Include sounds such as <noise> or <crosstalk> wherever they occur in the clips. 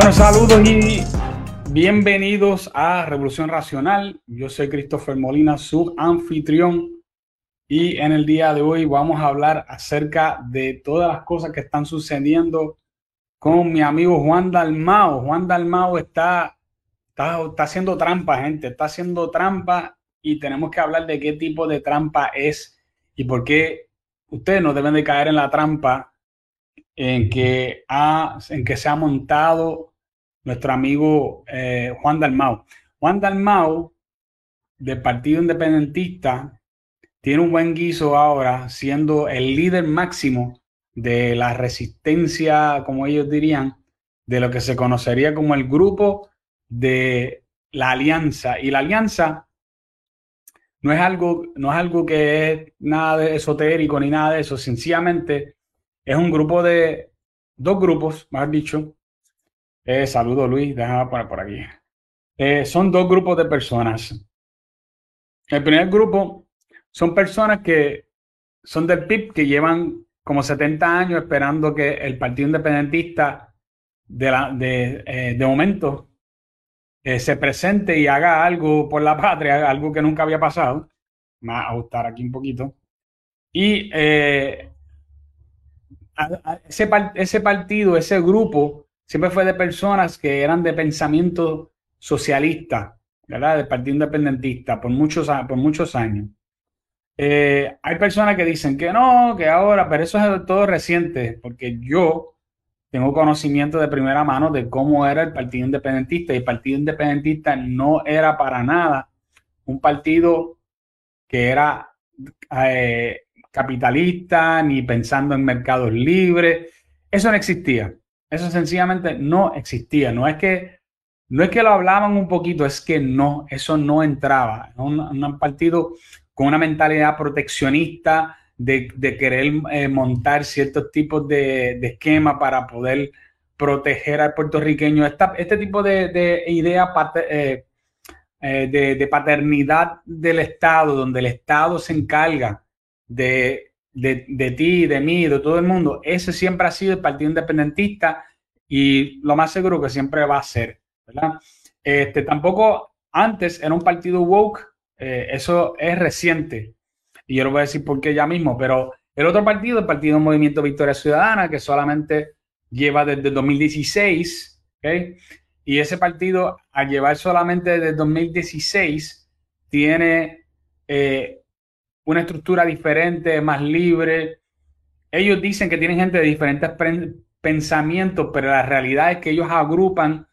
Bueno, saludos y bienvenidos a Revolución Racional. Yo soy Christopher Molina, su anfitrión. Y en el día de hoy vamos a hablar acerca de todas las cosas que están sucediendo con mi amigo Juan Dalmao. Juan Dalmao está, está, está haciendo trampa, gente. Está haciendo trampa y tenemos que hablar de qué tipo de trampa es y por qué ustedes no deben de caer en la trampa en que, ha, en que se ha montado nuestro amigo eh, Juan Dalmau. Juan Dalmau, del Partido Independentista, tiene un buen guiso ahora, siendo el líder máximo de la resistencia, como ellos dirían, de lo que se conocería como el grupo de la alianza. Y la alianza no es algo, no es algo que es nada de esotérico ni nada de eso, sencillamente es un grupo de dos grupos, más dicho. Eh, saludo Luis, déjame poner por aquí. Eh, son dos grupos de personas. El primer grupo son personas que son del PIB, que llevan como 70 años esperando que el Partido Independentista de, eh, de momento eh, se presente y haga algo por la patria, algo que nunca había pasado. Me a ajustar aquí un poquito. Y ese, ese partido, ese grupo, siempre fue de personas que eran de pensamiento socialista, ¿verdad? Del Partido Independentista por muchos, por muchos años. Eh, hay personas que dicen que no, que ahora, pero eso es todo reciente, porque yo tengo conocimiento de primera mano de cómo era el Partido Independentista y el Partido Independentista no era para nada un partido que era eh, capitalista ni pensando en mercados libres. Eso no existía. Eso sencillamente no existía. No es que no es que lo hablaban un poquito, es que no, eso no entraba. Un, un partido con una mentalidad proteccionista, de, querer eh, montar ciertos tipos de, de esquemas para poder proteger al puertorriqueño. este tipo de, de idea eh, eh, de, paternidad del Estado, donde el Estado se encarga de, de, ti, de mí, de todo el mundo, ese siempre ha sido el Partido Independentista y lo más seguro que siempre va a ser. Este, tampoco antes era un partido woke, eso es reciente y yo lo voy a decir por qué ya mismo, pero el otro partido, el Partido Movimiento Victoria Ciudadana, que solamente lleva desde 2016, ¿okay? y ese partido, al llevar solamente desde 2016, tiene eh, una estructura diferente, más libre. Ellos dicen que tienen gente de diferentes pensamientos, pero la realidad es que ellos agrupan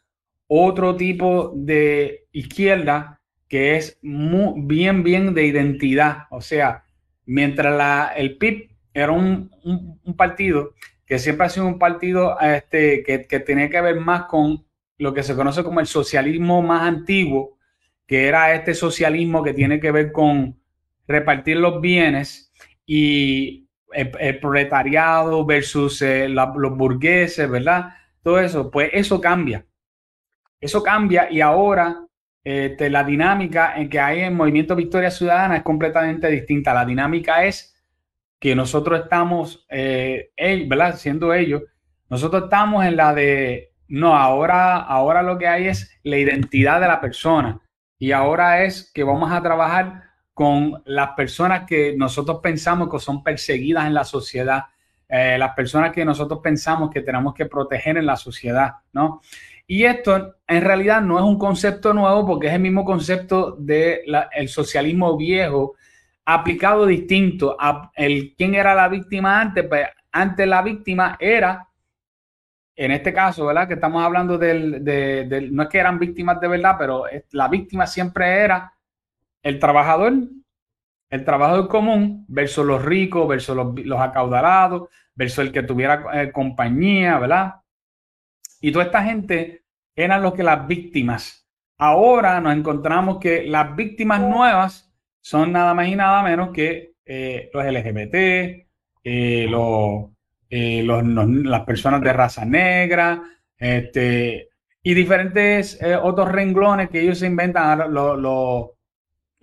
otro tipo de izquierda que es muy, bien, bien de identidad. O sea, mientras la, el PIB era un, partido que siempre ha sido un partido este, que, que tenía que ver más con lo que se conoce como el socialismo más antiguo, que era este socialismo que tiene que ver con repartir los bienes y el, proletariado versus eh, los burgueses, ¿verdad? Todo eso, pues eso cambia. Eso cambia y ahora este, la dinámica en que hay en Movimiento Victoria Ciudadana es completamente distinta. La dinámica es que nosotros estamos, eh, ¿verdad? Siendo ellos, nosotros estamos en la de, no, ahora, ahora lo que hay es la identidad de la persona. Y ahora es que vamos a trabajar con las personas que nosotros pensamos que son perseguidas en la sociedad, eh, las personas que nosotros pensamos que tenemos que proteger en la sociedad, ¿no? Y esto en realidad no es un concepto nuevo porque es el mismo concepto del el socialismo viejo aplicado distinto a el quién era la víctima antes. Pues antes la víctima era, en este caso, ¿verdad? Que estamos hablando del, de, no es que eran víctimas de verdad, pero la víctima siempre era el trabajador, el trabajador común versus los ricos, versus los, acaudalados, versus el que tuviera eh, compañía, ¿verdad? Y toda esta gente eran los que las víctimas. Ahora nos encontramos que las víctimas nuevas son nada más y nada menos que eh, los LGBT, eh, los, las personas de raza negra, este, y diferentes otros renglones que ellos se inventan,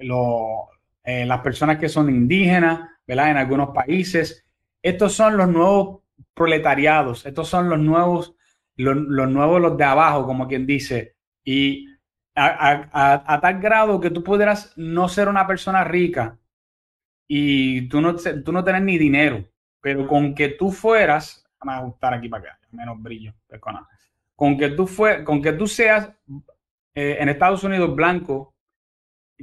las personas que son indígenas, ¿verdad? En algunos países. Estos son los nuevos proletariados, estos son los nuevos los, nuevos, los de abajo, como quien dice. Y a, tal grado que tú pudieras no ser una persona rica y tú no, tú no tener ni dinero, pero con que tú fueras, vamos a ajustar aquí para acá, menos brillo, con que tú, fue, con que tú seas eh, en Estados Unidos blanco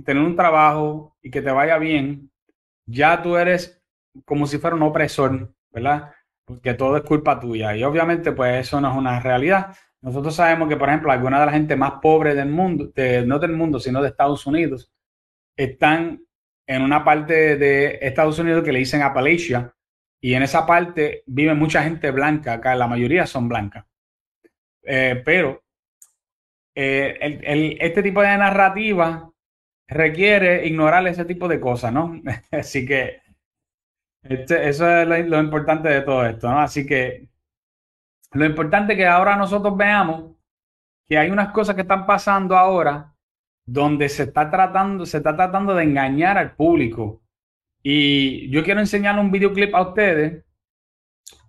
tener un trabajo y que te vaya bien, ya tú eres como si fuera un opresor, ¿verdad? Porque todo es culpa tuya. Y obviamente, pues eso no es una realidad. Nosotros sabemos que, por ejemplo, alguna de la gente más pobre del mundo, no del mundo, sino de Estados Unidos, están en una parte de Estados Unidos que le dicen Appalachia, y en esa parte vive mucha gente blanca, acá la mayoría son blancas. Eh, pero eh, este tipo de narrativa requiere ignorar ese tipo de cosas, ¿no? <laughs> Así que este, eso es lo, importante de todo esto, ¿no? Así que lo importante es que ahora nosotros veamos que hay unas cosas que están pasando ahora donde se está tratando, se está tratando de engañar al público. Y yo quiero enseñar un videoclip a ustedes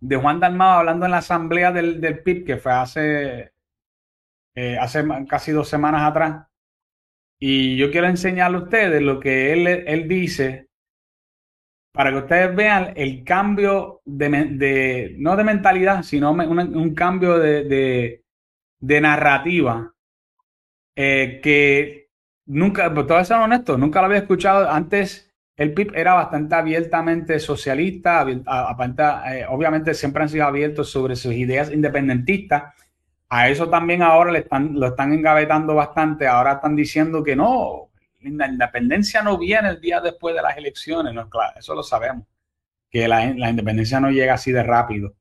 de Juan Dalmao hablando en la asamblea del, del PIB, que fue hace, eh, hace casi dos semanas atrás. Y yo quiero enseñarle a ustedes lo que él, él dice para que ustedes vean el cambio de, no de mentalidad, sino un, cambio de, narrativa eh, que nunca, pues todo ser honesto, nunca lo había escuchado. Antes el PIB era bastante abiertamente socialista, eh, obviamente siempre han sido abiertos sobre sus ideas independentistas. A eso también ahora le están, lo están engavetando bastante. Ahora están diciendo que no, la independencia no viene el día después de las elecciones, no, claro, eso lo sabemos, que la, independencia no llega así de rápido.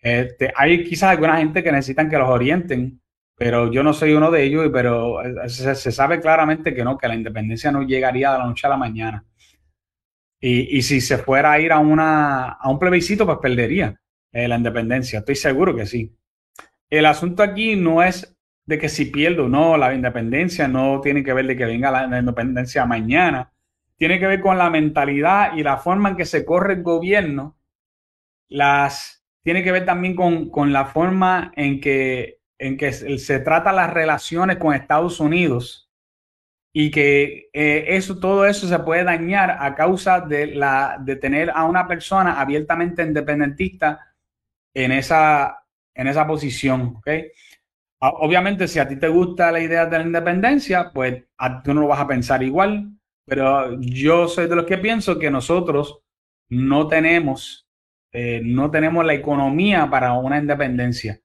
Este, hay quizás alguna gente que necesitan que los orienten, pero yo no soy uno de ellos, pero se, sabe claramente que no, que la independencia no llegaría de la noche a la mañana. Y, si se fuera a ir a, una, a un plebiscito, pues perdería eh, la independencia. Estoy seguro que sí. El asunto aquí no es de que si pierdo no, la independencia no tiene que ver de que venga la, independencia mañana. Tiene que ver con la mentalidad y la forma en que se corre el gobierno. Las, tiene que ver también con, la forma en que, en que se trata las relaciones con Estados Unidos y que eh, eso, todo eso se puede dañar a causa de, la, de tener a una persona abiertamente independentista en esa, en esa posición. ¿okay? Ah, obviamente, si a ti te gusta la idea de la independencia, pues tú no lo vas a pensar igual, pero yo soy de los que pienso que nosotros no tenemos, eh, no tenemos la economía para una independencia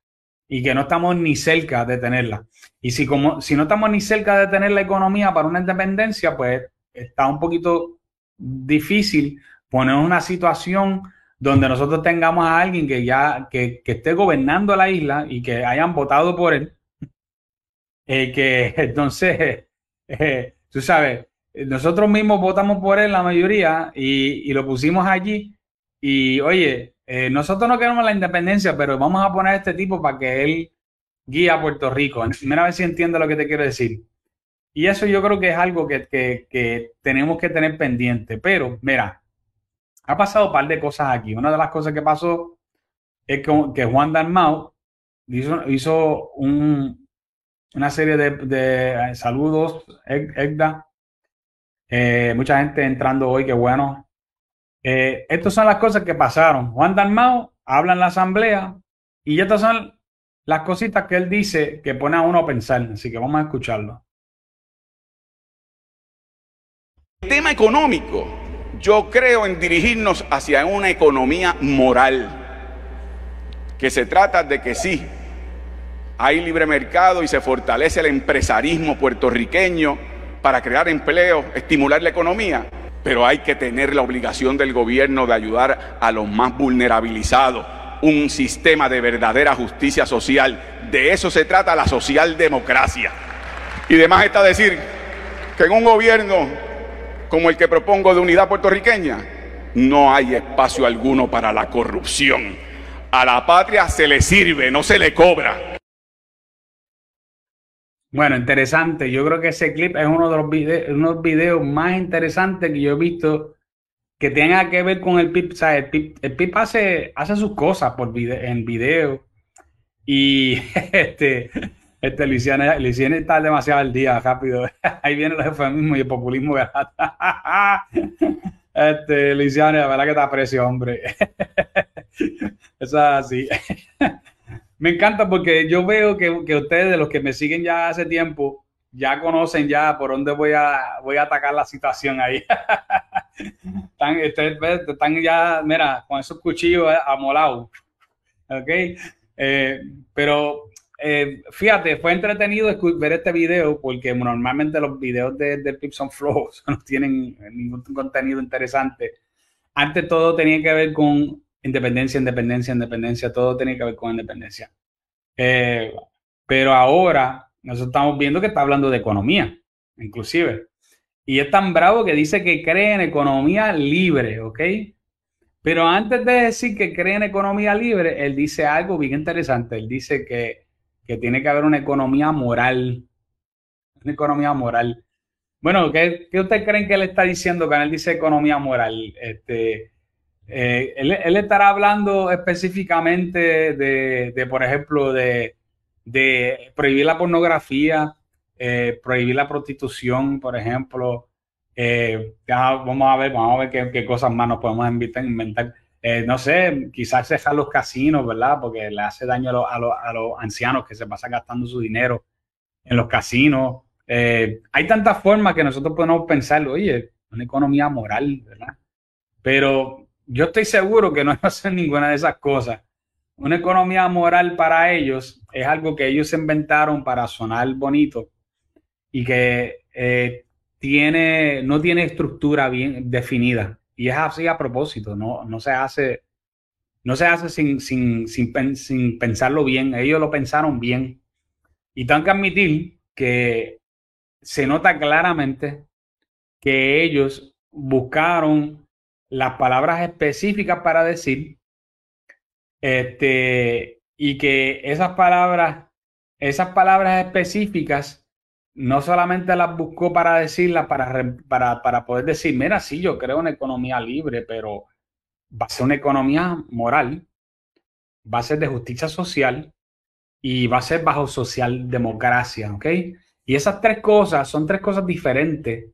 y que no estamos ni cerca de tenerla. Y si, como, si no estamos ni cerca de tener la economía para una independencia, pues está un poquito difícil poner una situación donde nosotros tengamos a alguien que ya que, esté gobernando la isla y que hayan votado por él, <laughs> eh, que <laughs> entonces, eh, tú sabes, nosotros mismos votamos por él la mayoría y, lo pusimos allí y oye, eh, nosotros no queremos la independencia, pero vamos a poner a este tipo para que él guíe a Puerto Rico. Mira a ver si entiende lo que te quiero decir. Y eso yo creo que es algo que, que tenemos que tener pendiente. Pero, mira, ha pasado un par de cosas aquí. Una de las cosas que pasó es que, Juan Dalmau hizo, una serie de, saludos, Egda. Eh, mucha gente entrando hoy, qué bueno. Eh, estas son las cosas que pasaron. Juan Dalmau habla en la asamblea y estas son las cositas que él dice que pone a uno a pensar. Así que vamos a escucharlo. Tema económico yo creo en dirigirnos hacia una economía moral, que se trata de que sí, hay libre mercado y se fortalece el empresarismo puertorriqueño para crear empleo, estimular la economía, pero hay que tener la obligación del gobierno de ayudar a los más vulnerabilizados, un sistema de verdadera justicia social. De eso se trata la socialdemocracia. Y demás está decir que en un gobierno como el que propongo de unidad puertorriqueña, no hay espacio alguno para la corrupción. A la patria se le sirve, no se le cobra. Bueno, interesante. Yo creo que ese clip es uno de los videos, unos videos más interesantes que yo he visto que tenga que ver con el PIP. O sea, el PIP, hace, hace sus cosas por en video Y <laughs> este, este Luisiana, Luisiana está demasiado al día, rápido. <laughs> Ahí viene el eufemismo y el populismo. <laughs> Este, Luisiana, la verdad que te aprecio, hombre. <laughs> Eso es así. Me encanta porque yo veo que, que ustedes, los que me siguen ya hace tiempo, ya conocen ya por dónde voy a, voy a atacar la situación ahí. están, este, están ya, mira, con esos cuchillos amolados. ¿Ok? Eh, pero eh, fíjate, fue entretenido ver este video porque normalmente los videos de, de Pipson Flow <laughs> no tienen ningún contenido interesante. Antes todo tenía que ver con independencia, independencia, independencia, todo tenía que ver con independencia. Eh, pero ahora nosotros estamos viendo que está hablando de economía, inclusive. Y es tan bravo que dice que cree en economía libre, ¿ok? Pero antes de decir que cree en economía libre, él dice algo bien interesante. Él dice que, tiene que haber una economía moral. Una economía moral. Bueno, ¿qué, qué ustedes creen que él está diciendo cuando él dice economía moral? Este, eh, él, estará hablando específicamente de por ejemplo, de, de prohibir la pornografía, eh, prohibir la prostitución, por ejemplo. Eh, vamos a ver, vamos a ver qué, cosas más nos podemos inventar. Eh, no sé, quizás dejar los casinos, ¿verdad? Porque le hace daño a, los ancianos que se pasan gastando su dinero en los casinos. hay tantas formas que nosotros podemos pensar, oye, una economía moral, ¿verdad? Pero yo estoy seguro que no <laughs> va a hacer ninguna de esas cosas una economía moral para ellos es algo que ellos inventaron para sonar bonito y que eh, tiene, no tiene estructura bien definida. Y es así a propósito, no, no se hace, no se hace sin, sin, sin, pensarlo bien. Ellos lo pensaron bien. Y tengo que admitir que se nota claramente que ellos buscaron las palabras específicas para decir este, y que esas palabras, esas palabras específicas, no solamente las buscó para decirlas, para, para, para poder decir, mira, sí, yo creo una economía libre, pero va a ser una economía moral, va a ser de justicia social y va a ser bajo socialdemocracia, ¿ok? Y esas tres cosas son tres cosas diferentes.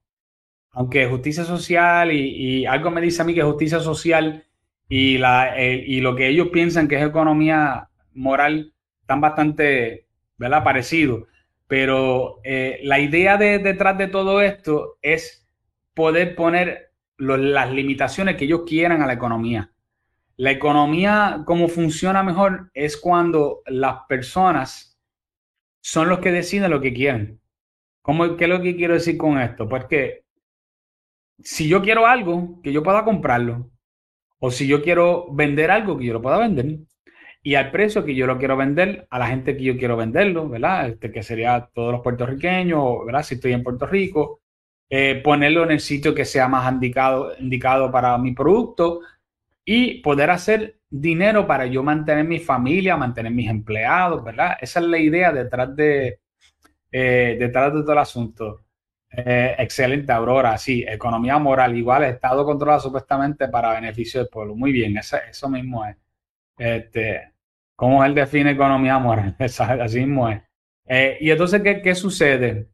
Aunque justicia social y, y algo me dice a mí que justicia social y, la, eh, y lo que ellos piensan que es economía moral están bastante ¿verdad? parecidos. Pero eh, la idea de, detrás de todo esto es poder poner las limitaciones que ellos quieran a la economía. La economía, como funciona mejor, es cuando las personas son los que deciden lo que quieren. ¿Cómo, ¿Qué es lo que quiero decir con esto? Pues que si yo quiero algo, que yo pueda comprarlo. O si yo quiero vender algo, que yo lo pueda vender. Y al precio que yo lo quiero vender, a la gente que yo quiero venderlo, ¿verdad? Este, que sería todos los puertorriqueños, ¿verdad? Si estoy en Puerto Rico, eh, ponerlo en el sitio que sea más indicado, indicado para mi producto y poder hacer dinero para yo mantener mi familia, mantener mis empleados, ¿verdad? Esa es la idea detrás de, eh, detrás de todo el asunto. Eh, excelente, Aurora. Sí, economía moral. Igual, Estado controla supuestamente para beneficio del pueblo. Muy bien, eso, eso mismo es. Este, ¿Cómo él define economía moral? <laughs> Así mismo es. Eh, y entonces, ¿qué, ¿qué, sucede?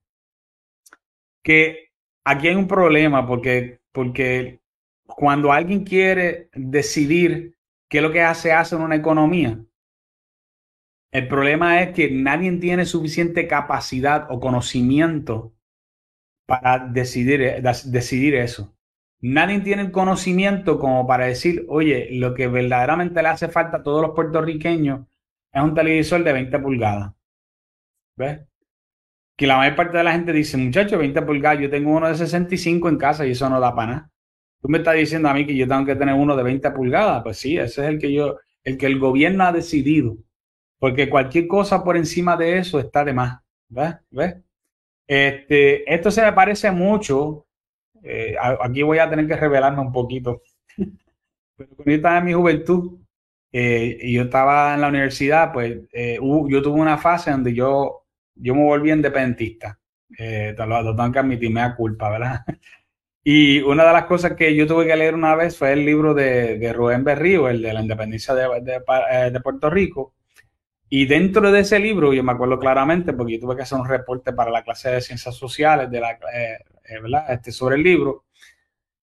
Que aquí hay un problema porque, porque cuando alguien quiere decidir qué es lo que hace, hace en una economía, el problema es que nadie tiene suficiente capacidad o conocimiento para decidir, eh, decidir eso. Nadie tiene el conocimiento como para decir, oye, lo que verdaderamente le hace falta a todos los puertorriqueños es un televisor de 20 pulgadas. ¿Ves? Que la mayor parte de la gente dice, muchacho, 20 pulgadas, yo tengo uno de 65 en casa y eso no da para nada. Tú me estás diciendo a mí que yo tengo que tener uno de 20 pulgadas. Pues sí, ese es el que yo, el que el gobierno ha decidido. Porque cualquier cosa por encima de eso está de más. ¿Ves? ¿Ves? Este, esto se me parece mucho. Eh, aquí voy a tener que revelarme un poquito. Pero cuando yo estaba en mi juventud eh, y yo estaba en la universidad, pues eh, yo tuve una fase donde yo, yo me volví independentista. lo, lo, tengo que admitir, me da culpa, ¿verdad? <laughs> Y una de las cosas que yo tuve que leer una vez fue el libro de, de Rubén Berrío, el de la independencia de, de, de Puerto Rico. Y dentro de ese libro, yo me acuerdo claramente, porque yo tuve que hacer un reporte para la clase de ciencias sociales de la, eh, eh, ¿verdad? Este, sobre el libro,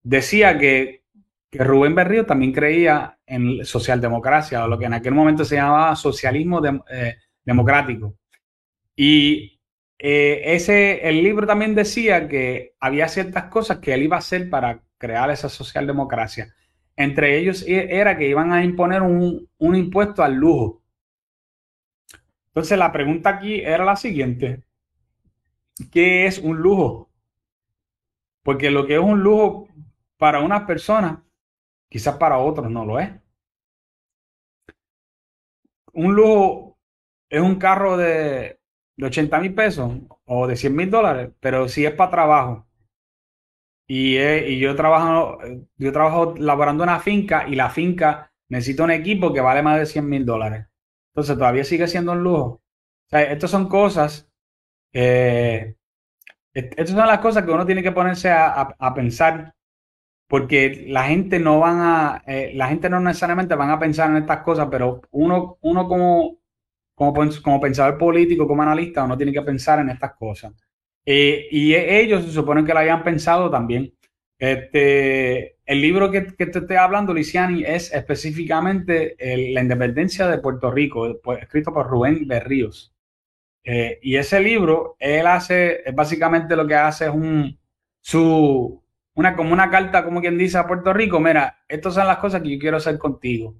decía que, que Rubén Berrío también creía en socialdemocracia, o lo que en aquel momento se llamaba socialismo eh, democrático. Y ese, el libro también decía que había ciertas cosas que él iba a hacer para crear esa socialdemocracia. Entre ellos e, era que iban a imponer un, un impuesto al lujo. Entonces la pregunta aquí era la siguiente. ¿Qué es un lujo? Porque lo que es un lujo para unas personas, quizás para otros no lo es. Un lujo es un carro de, de 80 mil pesos o de 100 mil dólares, pero si es para trabajo. Y, y, yo trabajo, yo trabajo laborando una finca y la finca necesita un equipo que vale más de 100 mil dólares. Entonces todavía sigue siendo un lujo. Estas son cosas, eh, estas son las cosas que uno tiene que ponerse a, pensar, porque la gente no van a, eh, la gente no necesariamente van a pensar en estas cosas, pero uno, uno como, como, como pensador político, como analista, uno tiene que pensar en estas cosas. Eh, y ellos se suponen que lo hayan pensado también. Este, el libro que, te estoy hablando, Liciani, es específicamente La independencia de Puerto Rico, pues, escrito por Rubén Berríos. Eh, y ese libro, él hace, básicamente lo que hace es un, su, una, como una carta, como quien dice a Puerto Rico, mira, estas son las cosas que yo quiero hacer contigo.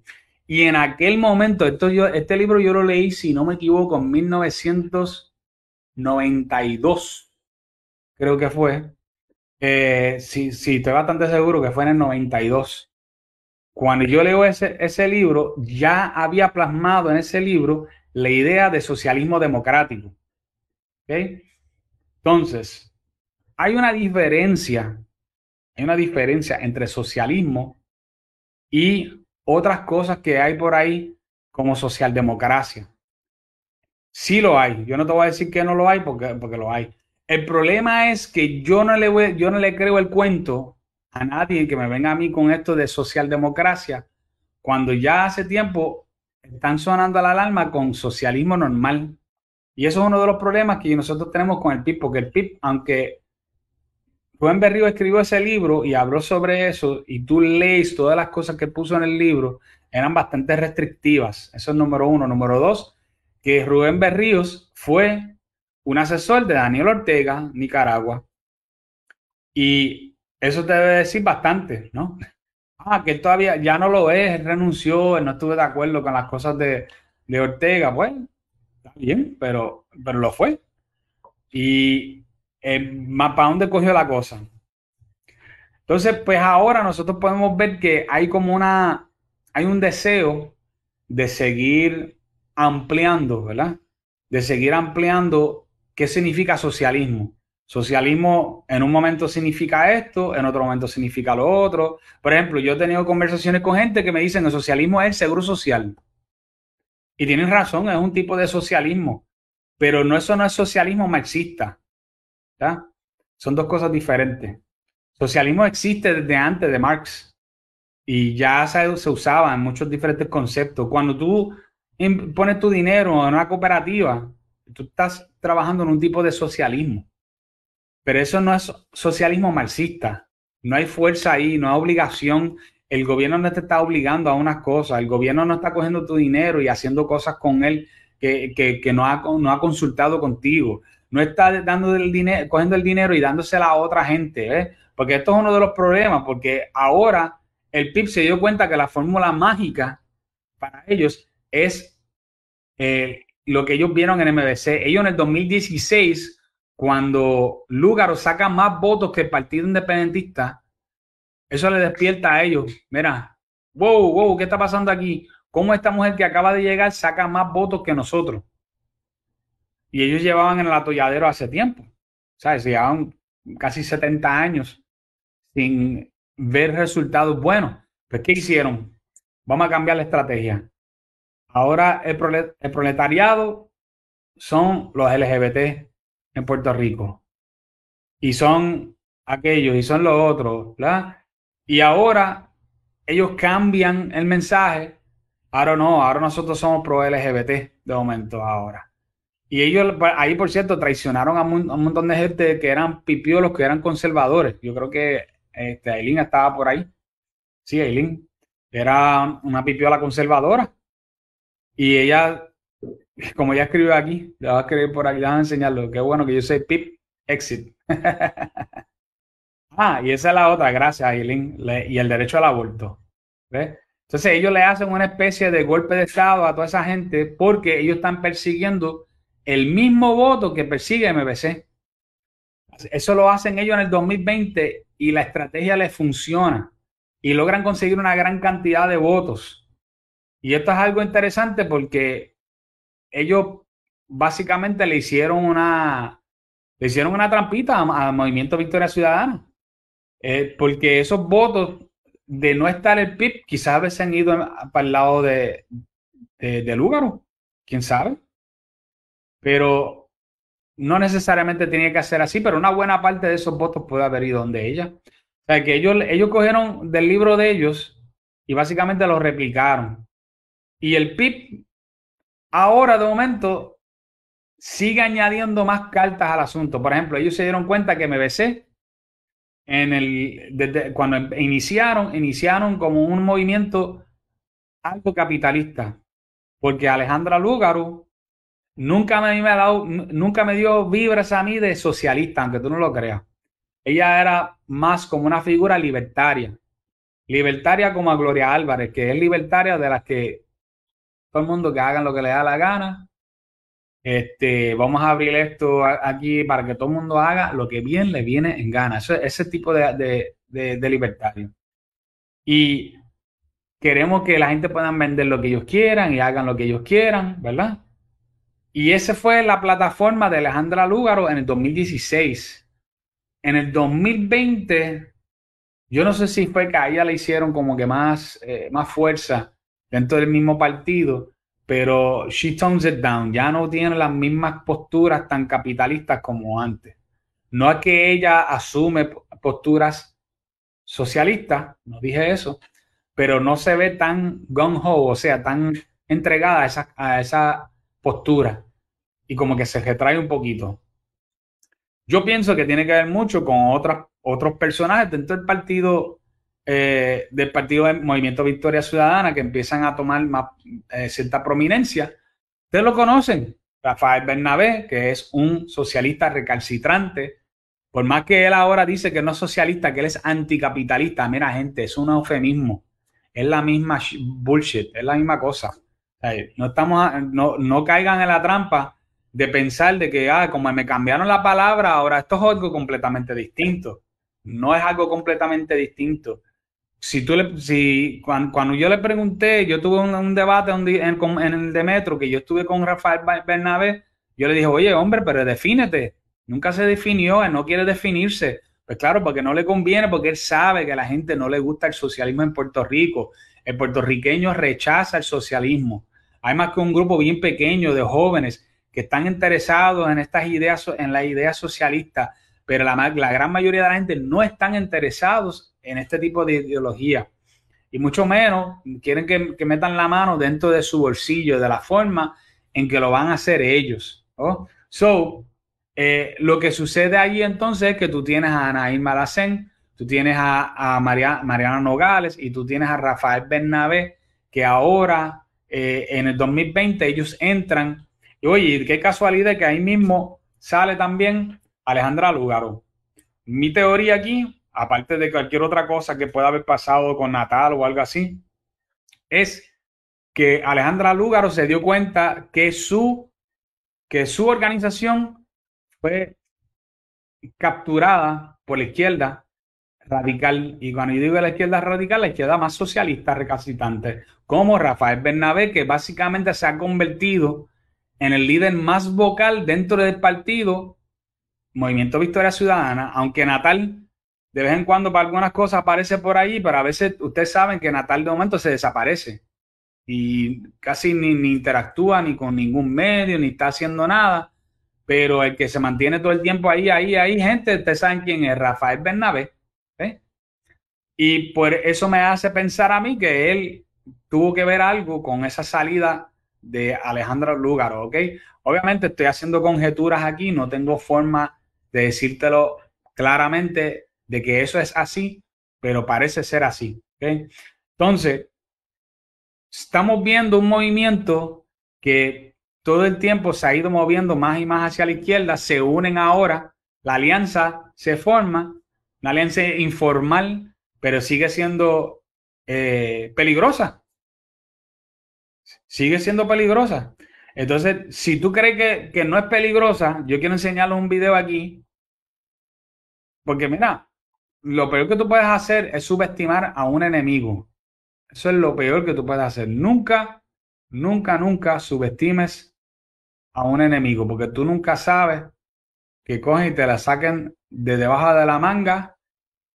Y en aquel momento, esto yo, este libro yo lo leí, si no me equivoco, en 1992, creo que fue. Eh, sí, sí, estoy bastante seguro que fue en el 92. Cuando yo leo ese, ese libro, ya había plasmado en ese libro la idea de socialismo democrático. Entonces, hay una diferencia, hay una diferencia entre socialismo y otras cosas que hay por ahí como socialdemocracia. Sí lo hay. Yo no te voy a decir que no lo hay porque, porque lo hay. El problema es que yo no le voy, yo no le creo el cuento a nadie que me venga a mí con esto de socialdemocracia, cuando ya hace tiempo están sonando la alarma con socialismo normal. Y eso es uno de los problemas que nosotros tenemos con el PIB, porque el PIB, aunque Rubén Berrío escribió ese libro y habló sobre eso, y tú lees todas las cosas que puso en el libro, eran bastante restrictivas. Eso es número uno. Número dos, que Rubén Berríos fue un asesor de Daniel Ortega, Nicaragua. Y eso te debe decir bastante, ¿no? Ah, que todavía ya no lo es, renunció, no estuve de acuerdo con las cosas de, Ortega. Pues, está bien, pero, pero lo fue. Y eh, ¿para dónde cogió la cosa? Entonces, pues ahora nosotros podemos ver que hay como una, hay un deseo de seguir ampliando, ¿verdad? De seguir ampliando ¿Qué significa socialismo? Socialismo en un momento significa esto, en otro momento significa lo otro. Por ejemplo, yo he tenido conversaciones con gente que me dicen que el socialismo es el seguro social. Y tienen razón, es un tipo de socialismo. Pero no, eso no es socialismo marxista. Son dos cosas diferentes. Socialismo existe desde antes de Marx y ya se, se usaba en muchos diferentes conceptos. Cuando tú pones tu dinero en una cooperativa, tú estás trabajando en un tipo de socialismo, pero eso no es socialismo marxista. No hay fuerza ahí, no hay obligación. El gobierno no te está obligando a unas cosas, el gobierno no está cogiendo tu dinero y haciendo cosas con él que, que, no, ha, no ha consultado contigo. No está dando el dinero, cogiendo el dinero y dándosela a otra gente, Porque esto es uno de los problemas, porque ahora el PIB se dio cuenta que la fórmula mágica para ellos es eh, lo que ellos vieron en MBC. Ellos en el 2016, cuando Lúgaro saca más votos que el Partido Independentista, eso le despierta a ellos. Mira, wow, wow, ¿qué está pasando aquí? ¿Cómo esta mujer que acaba de llegar saca más votos que nosotros? Y ellos llevaban en el atolladero hace tiempo. ¿Sabes? Llevaban casi 70 años sin ver resultados buenos. Pues, ¿qué hicieron? Vamos a cambiar la estrategia. Ahora el, proletariado son los LGBT en Puerto Rico. Y son aquellos y son los otros. Y ahora ellos cambian el mensaje Ahora no, ahora nosotros somos pro LGBT de momento ahora. Y ellos, pues, ahí por cierto, traicionaron a un, montón de gente que eran pipiolos, que eran conservadores. Yo creo que este, Aileen estaba por ahí. Sí, Aileen. Era una pipiola conservadora. Y ella, <laughs> como ya escribió aquí, le va a escribir por aquí, a enseñarlo. Qué bueno que yo soy pip exit. <laughs> ah, y esa es la otra, gracias, Aileen. y el derecho al aborto. ¿Ves? Entonces ellos le hacen una especie de golpe de Estado a toda esa gente porque ellos están persiguiendo el mismo voto que persigue MBC. Eso lo hacen ellos en el 2020 y la estrategia les funciona y logran conseguir una gran cantidad de votos. Y esto es algo interesante porque ellos básicamente le hicieron una, le hicieron una trampita al movimiento Victoria Ciudadana. Eh, porque esos votos de no estar el PIB, quizás a veces han ido para el lado de, de, Lúgaro, quién sabe. Pero no necesariamente tenía que ser así, pero una buena parte de esos votos puede haber ido donde ella. O sea, que ellos, ellos cogieron del libro de ellos y básicamente lo replicaron. Y el PIB ahora de momento sigue añadiendo más cartas al asunto. Por ejemplo, ellos se dieron cuenta que MBC cuando iniciaron, iniciaron como un movimiento algo capitalista, porque Alejandra Lúgaro nunca me, me ha dado, nunca me dio vibras a mí de socialista, aunque tú no lo creas. Ella era más como una figura libertaria, libertaria como a Gloria Álvarez, que es libertaria de las que todo el mundo que hagan lo que le da la gana, este, vamos a abrir esto aquí para que todo el mundo haga lo que bien le viene en gana. ese tipo de, de, libertario. Y queremos que la gente pueda vender lo que ellos quieran y hagan lo que ellos quieran, ¿verdad? Y esa fue la plataforma de Alejandra Lúgaro en el 2016. En el 2020, yo no sé si fue que a ella le hicieron como que más, eh, más fuerza dentro del mismo partido, pero she tones it down, ya no tiene las mismas posturas tan capitalistas como antes. No es que ella asume posturas socialistas, no dije eso, pero no se ve tan gung-ho, o sea, tan entregada a esa, a esa postura y como que se retrae un poquito. Yo pienso que tiene que ver mucho con otras, otros personajes dentro del partido eh, del partido de Movimiento Victoria Ciudadana que empiezan a tomar más, eh, cierta prominencia. Ustedes lo conocen, Rafael Bernabé, que es un socialista recalcitrante. Por más que él ahora dice que no es socialista, que él es anticapitalista, mira gente, es un eufemismo. Es la misma bullshit, es la misma cosa. no, estamos, no, no caigan en la trampa de pensar de que, ah, como me cambiaron la palabra, ahora esto es algo completamente distinto. No es algo completamente distinto si tú le, si cuando, yo le pregunté, yo tuve un, debate en, en, el de Metro, que yo estuve con Rafael Bernabé, yo le dije, oye, hombre, pero defínete. Nunca se definió, él no quiere definirse. Pues claro, porque no le conviene, porque él sabe que a la gente no le gusta el socialismo en Puerto Rico. El puertorriqueño rechaza el socialismo. Hay más que un grupo bien pequeño de jóvenes que están interesados en estas ideas, en la idea socialista, pero la, la gran mayoría de la gente no están interesados en este tipo de ideología. Y mucho menos quieren que, metan la mano dentro de su bolsillo, de la forma en que lo van a hacer ellos. ¿oh? So, eh, lo que sucede allí entonces es que tú tienes a Anaín Malacén, tú tienes a, Mariana Nogales y tú tienes a Rafael Bernabé, que ahora eh, en el 2020 ellos entran. Y oye, qué casualidad que ahí mismo sale también Alejandra Lugaro. Mi teoría aquí aparte de cualquier otra cosa que pueda haber pasado con Natal o algo así, es que Alejandra Lúgaro se dio cuenta que su, que su organización fue capturada por la izquierda radical. Y cuando yo digo la izquierda radical, la izquierda más socialista recalcitrante, como Rafael Bernabé, que básicamente se ha convertido en el líder más vocal dentro del partido Movimiento Victoria Ciudadana, aunque Natal de vez en cuando para algunas cosas aparece por ahí, pero a veces ustedes saben que Natal de momento se desaparece y casi ni, interactúa ni con ningún medio, ni está haciendo nada. Pero el que se mantiene todo el tiempo ahí, ahí, ahí, gente, ustedes saben quién es, Rafael Bernabé. ¿eh? Y por eso me hace pensar a mí que él tuvo que ver algo con esa salida de Alejandro Lúgaro, ¿ok? Obviamente estoy haciendo conjeturas aquí, no tengo forma de decírtelo claramente de que eso es así, pero parece ser así. Entonces, estamos viendo un movimiento que todo el tiempo se ha ido moviendo más y más hacia la izquierda, se unen ahora, la alianza se forma, una alianza informal, pero sigue siendo eh, peligrosa. Sigue siendo peligrosa. Entonces, si tú crees que, que no es peligrosa, yo quiero enseñarles un video aquí. Porque mira, lo peor que tú puedes hacer es subestimar a un enemigo. Eso es lo peor que tú puedes hacer. Nunca, nunca, nunca subestimes a un enemigo, porque tú nunca sabes que cogen y te la saquen de debajo de la manga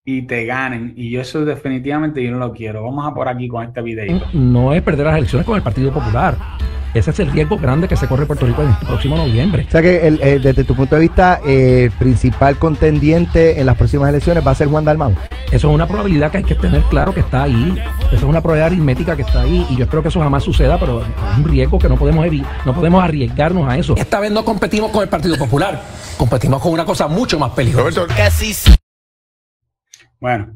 y te ganen. Y eso definitivamente yo no lo quiero. Vamos a por aquí con este video. No es perder las elecciones con el Partido Popular. Ese es el riesgo grande que se corre Puerto Rico en el próximo noviembre. O sea que eh, desde tu punto de vista, el principal contendiente en las próximas elecciones va a ser Juan Dalmau. Eso es una probabilidad que hay que tener claro que está ahí. Eso es una probabilidad aritmética que está ahí. Y yo espero que eso jamás suceda, pero es un riesgo que no podemos, no podemos arriesgarnos a eso. Esta vez no competimos con el Partido Popular. Competimos con una cosa mucho más peligrosa. Bueno,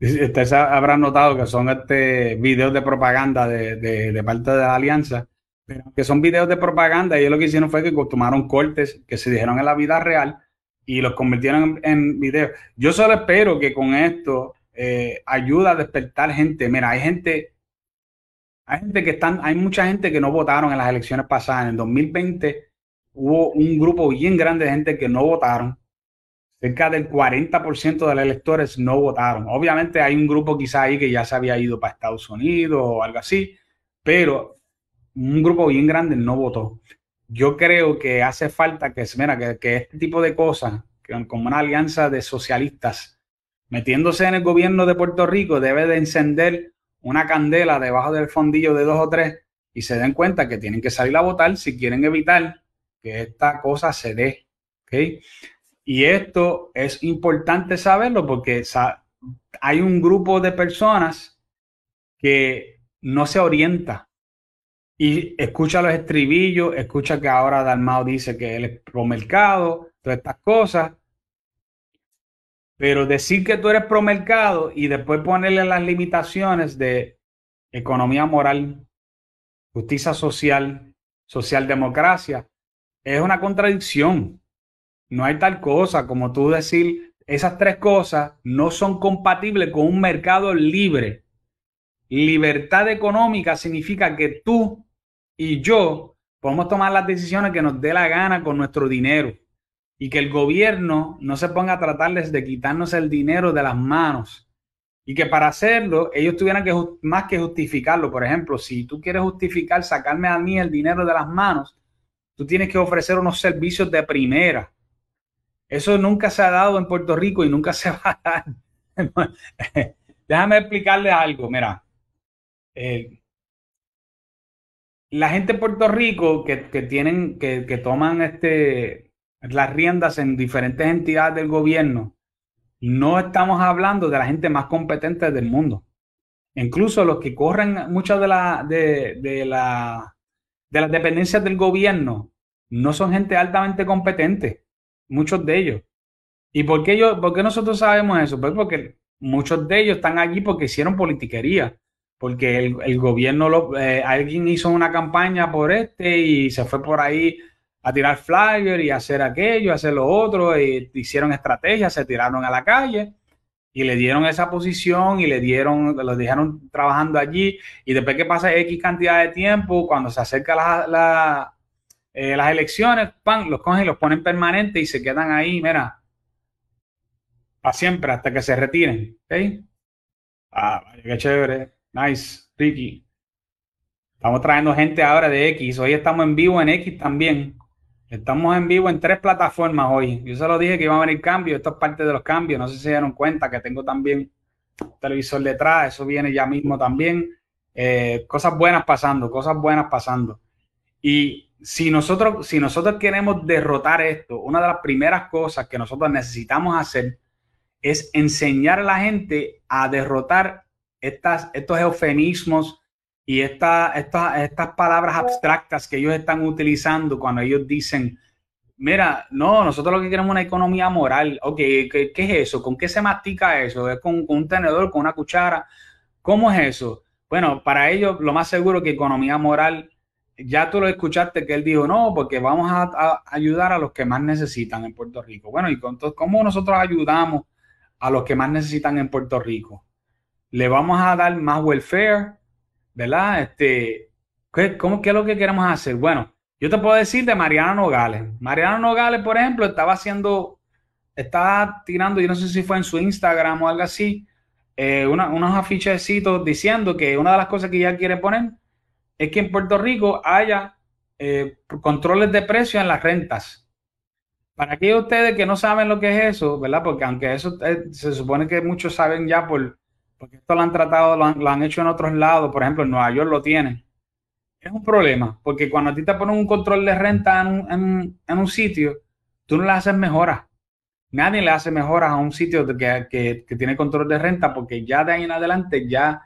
ustedes habrán notado que son este videos de propaganda de, parte de la alianza, que son videos de propaganda. Ellos lo que hicieron fue que tomaron cortes que se dijeron en la vida real y los convirtieron en, videos. Yo solo espero que con esto eh, ayuda a despertar gente. Mira, hay gente, hay gente que están, hay mucha gente que no votaron en las elecciones pasadas. En el 2020 hubo un grupo bien grande de gente que no votaron cerca del 40% de los electores no votaron. Obviamente hay un grupo quizá ahí que ya se había ido para Estados Unidos o algo así, pero un grupo bien grande no votó. Yo creo que hace falta que, mira, que, este tipo de cosas, como una alianza de socialistas, metiéndose en el gobierno de Puerto Rico, debe de encender una candela debajo del fondillo de dos o tres y se den cuenta que tienen que salir a votar si quieren evitar que esta cosa se dé. ¿okay? Y esto es importante saberlo porque hay un grupo de personas que no se orienta y escucha los estribillos, escucha que ahora Dalmao dice que él es pro mercado, todas estas cosas. Pero decir que tú eres pro mercado y después ponerle las limitaciones de economía moral, justicia social, socialdemocracia, es una contradicción. No hay tal cosa como tú decir, esas tres cosas no son compatibles con un mercado libre. Libertad económica significa que tú y yo podemos tomar las decisiones que nos dé la gana con nuestro dinero y que el gobierno no se ponga a tratarles de quitarnos el dinero de las manos y que para hacerlo ellos tuvieran que más que justificarlo. Por ejemplo, si tú quieres justificar sacarme a mí el dinero de las manos, tú tienes que ofrecer unos servicios de primera eso nunca se ha dado en Puerto Rico y nunca <laughs> se va a dar. Déjame explicarle algo. Mira, eh, la gente de Puerto Rico que, tienen, que, toman este, las riendas en diferentes entidades del gobierno, no estamos hablando de la gente más competente del mundo. Incluso los que corren muchas de, la, de, de, la, de las dependencias del gobierno no son gente altamente competente muchos de ellos. ¿Y por qué, yo, por qué nosotros sabemos eso? Pues porque muchos de ellos están aquí porque hicieron politiquería, porque el, gobierno, eh, alguien hizo una campaña por este y se fue por ahí a tirar flyers y hacer aquello, hacer lo otro, hicieron estrategias, se tiraron a la calle y le dieron esa posición y le dieron, lo dejaron trabajando allí y después que pasa X cantidad de tiempo, cuando se acerca la, la eh, las elecciones, pan, los cogen y los ponen permanentes y se quedan ahí, mira, para siempre, hasta que se retiren. ¿Ok? Ah, qué chévere. Nice, Ricky. Estamos trayendo gente ahora de X. Hoy estamos en vivo en X también. Estamos en vivo en tres plataformas hoy. Yo se lo dije que iba a venir cambio. Esto es parte de los cambios. No sé si se dieron cuenta que tengo también televisor detrás. Eso viene ya mismo también. Eh, cosas buenas pasando, cosas buenas pasando. Y si nosotros, si nosotros queremos derrotar esto, una de las primeras cosas que nosotros necesitamos hacer es enseñar a la gente a derrotar estos eufemismos Y esta, estas palabras abstractas que ellos están utilizando cuando ellos dicen, mira, no, nosotros lo que queremos es una economía moral. Ok, ¿qué, es eso? ¿Con qué se mastica eso? ¿Es con, un tenedor, con una cuchara? ¿Cómo es eso? Bueno, para ellos lo más seguro que economía moral, ya tú lo escuchaste que él dijo, no, porque vamos a, ayudar a los que más necesitan en Puerto Rico. Bueno, ¿y cómo nosotros ayudamos a los que más necesitan en Puerto Rico? ¿Le vamos a dar más welfare? ¿verdad? Este, ¿qué, cómo, ¿Qué es lo que queremos hacer? Bueno, yo te puedo decir de Mariana Nogales. Mariana Nogales, por ejemplo, estaba haciendo, estaba tirando, yo no sé si fue en su Instagram o algo así, eh, unos afichecitos diciendo que una de las cosas que ella quiere poner es que en Puerto Rico haya eh, controles de precio en las rentas. Para aquellos ustedes que no saben lo que es eso, ¿verdad? Porque aunque eso eh, se supone que muchos saben ya por, porque esto lo han tratado, lo han, hecho en otros lados, por ejemplo, en Nueva York lo tienen. Es un problema, porque cuando a ti te ponen un control de renta en un, sitio, tú no le haces mejoras. Nadie le hace mejoras a un sitio que, tiene control de renta, porque ya de ahí en adelante, ya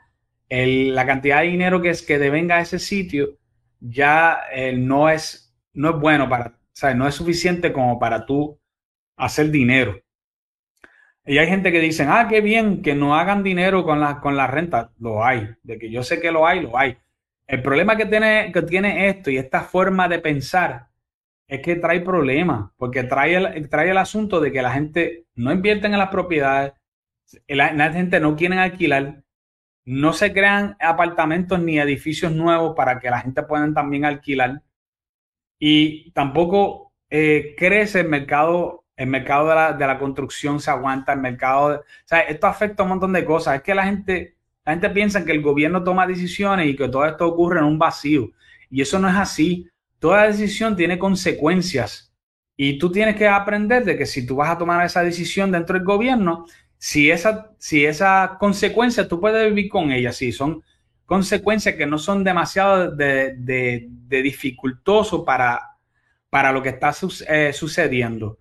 la cantidad de dinero que es que devenga ese sitio, ya eh, no, es, no es bueno para, o no es suficiente como para tú hacer dinero. Y hay gente que dicen, ah, qué bien, que no hagan dinero con la, con renta. Lo hay, de que yo sé que lo hay, lo hay. El problema que tiene, que tiene esto y esta forma de pensar es que trae problemas, porque trae el, trae el asunto de que la gente no invierte en las propiedades, la, la gente no quiere alquilar, no se crean apartamentos ni edificios nuevos para que la gente pueda también alquilar y tampoco eh, crece el mercado el mercado de la, de la, construcción se aguanta, el mercado, o sea, esto afecta a un montón de cosas. Es que la gente, la gente piensa que el gobierno toma decisiones y que todo esto ocurre en un vacío. Y eso no es así. Toda decisión tiene consecuencias. Y tú tienes que aprender de que si tú vas a tomar esa decisión dentro del gobierno, si esa, si esa consecuencia tú puedes vivir con ella, si son consecuencias que no son demasiado de, de, dificultoso para, para lo que está eh, sucediendo.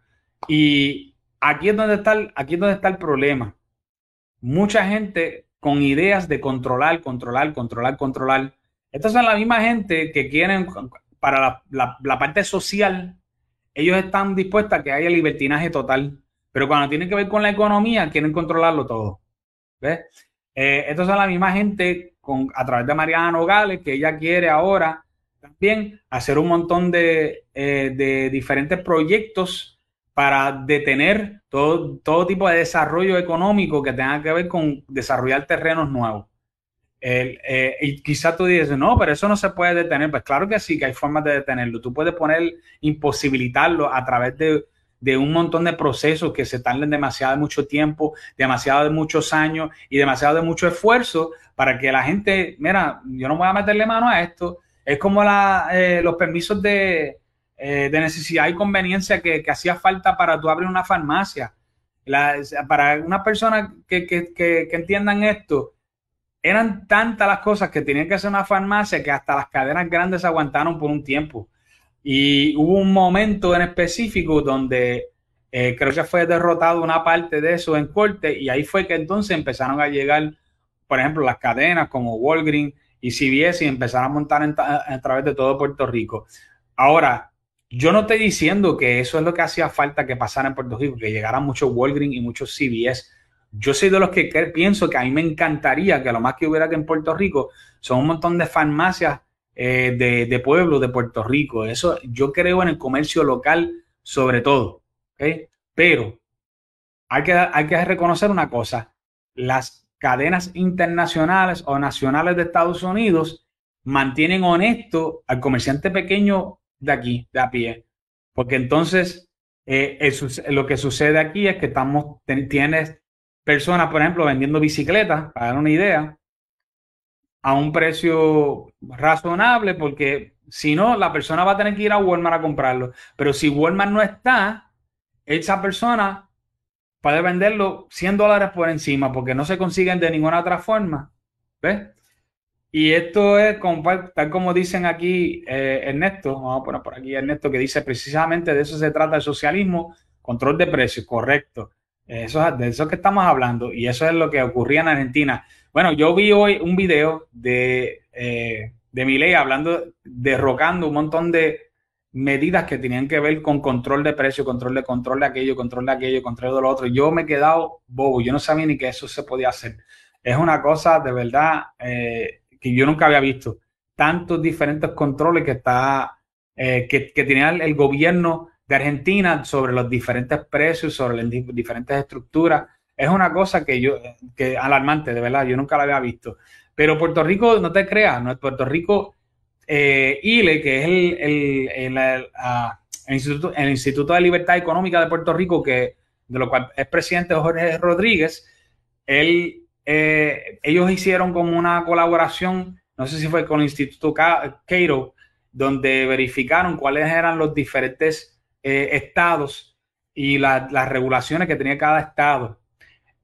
Y aquí es donde está el, aquí es donde está el problema. Mucha gente con ideas de controlar, controlar, controlar, controlar. Estas son la misma gente que quieren, para la, parte social, ellos están dispuestos a que haya libertinaje total. Pero cuando tiene que ver con la economía, quieren controlarlo todo. ¿Ves? Eh, estas son la misma gente con, a través de Mariana Nogales, que ella quiere ahora también hacer un montón de, eh, de diferentes proyectos para detener todo, todo tipo de desarrollo económico que tenga que ver con desarrollar terrenos nuevos. Eh, y quizás tú dices, no, pero eso no se puede detener. Pues claro que sí, que hay formas de detenerlo. Tú puedes poner, imposibilitarlo a través de, de un montón de procesos que se tarden demasiado de mucho tiempo, demasiado de muchos años y demasiado de mucho esfuerzo para que la gente, mira, yo no voy a meterle mano a esto. Es como la, eh, los permisos de, eh, de necesidad y conveniencia que, hacía falta para tú abrir una farmacia. para una persona que, que, entiendan esto, eran tantas las cosas que tenían que hacer una farmacia que hasta las cadenas grandes aguantaron por un tiempo. Y hubo un momento en específico donde eh, creo que fue derrotado una parte de eso en corte y ahí fue que entonces empezaron a llegar, por ejemplo, las cadenas como Walgreens y CVS y empezaron a montar a través de todo Puerto Rico. Ahora, yo no estoy diciendo que eso es lo que hacía falta que pasara en Puerto Rico, que llegaran muchos Walgreens y muchos CVS. Yo soy de los que pienso que a mí me encantaría que lo más que hubiera que en Puerto Rico son un montón de farmacias eh, de, de pueblos de Puerto Rico. Eso yo creo en el comercio local sobre todo. Pero hay que, hay que reconocer una cosa. Las cadenas internacionales o nacionales de Estados Unidos mantienen honesto al comerciante pequeño de aquí, de a pie. Porque entonces eh, lo que sucede aquí es que estamos, tienes personas, por ejemplo, vendiendo bicicletas, para dar una idea, a un precio razonable, porque si no, la persona va a tener que ir a Walmart a comprarlo. Pero si Walmart no está, esa persona puede venderlo 100 dólares por encima, porque no se consiguen de ninguna otra forma. ¿Ves? Y esto es, tal como dicen aquí eh, Ernesto, vamos a poner por aquí Ernesto, que dice precisamente de eso se trata el socialismo, control de precios, correcto. Eso, de eso que estamos hablando y eso es lo que ocurría en Argentina. Bueno, yo vi hoy un video de, eh, de Milei hablando, derrocando un montón de medidas que tenían que ver con control de precio, control de control de aquello, control de aquello, control de lo otro. Yo me he quedado bobo, yo no sabía ni que eso se podía hacer. Es una cosa de verdad eh, que yo nunca había visto. Tantos diferentes controles que está, eh, que, tenía el, gobierno de Argentina sobre los diferentes precios, sobre las diferentes estructuras. Es una cosa que yo, que alarmante, de verdad, yo nunca la había visto. Pero Puerto Rico, no te creas, ¿no? Puerto Rico eh, ILE, que es el, el, ah, Instituto, el, Instituto, de Libertad Económica de Puerto Rico, que, de lo cual es presidente Jorge Rodríguez, él, eh, ellos hicieron como una colaboración, no sé si fue con el Instituto Cairo, donde verificaron cuáles eran los diferentes eh, estados y las regulaciones que tenía cada estado.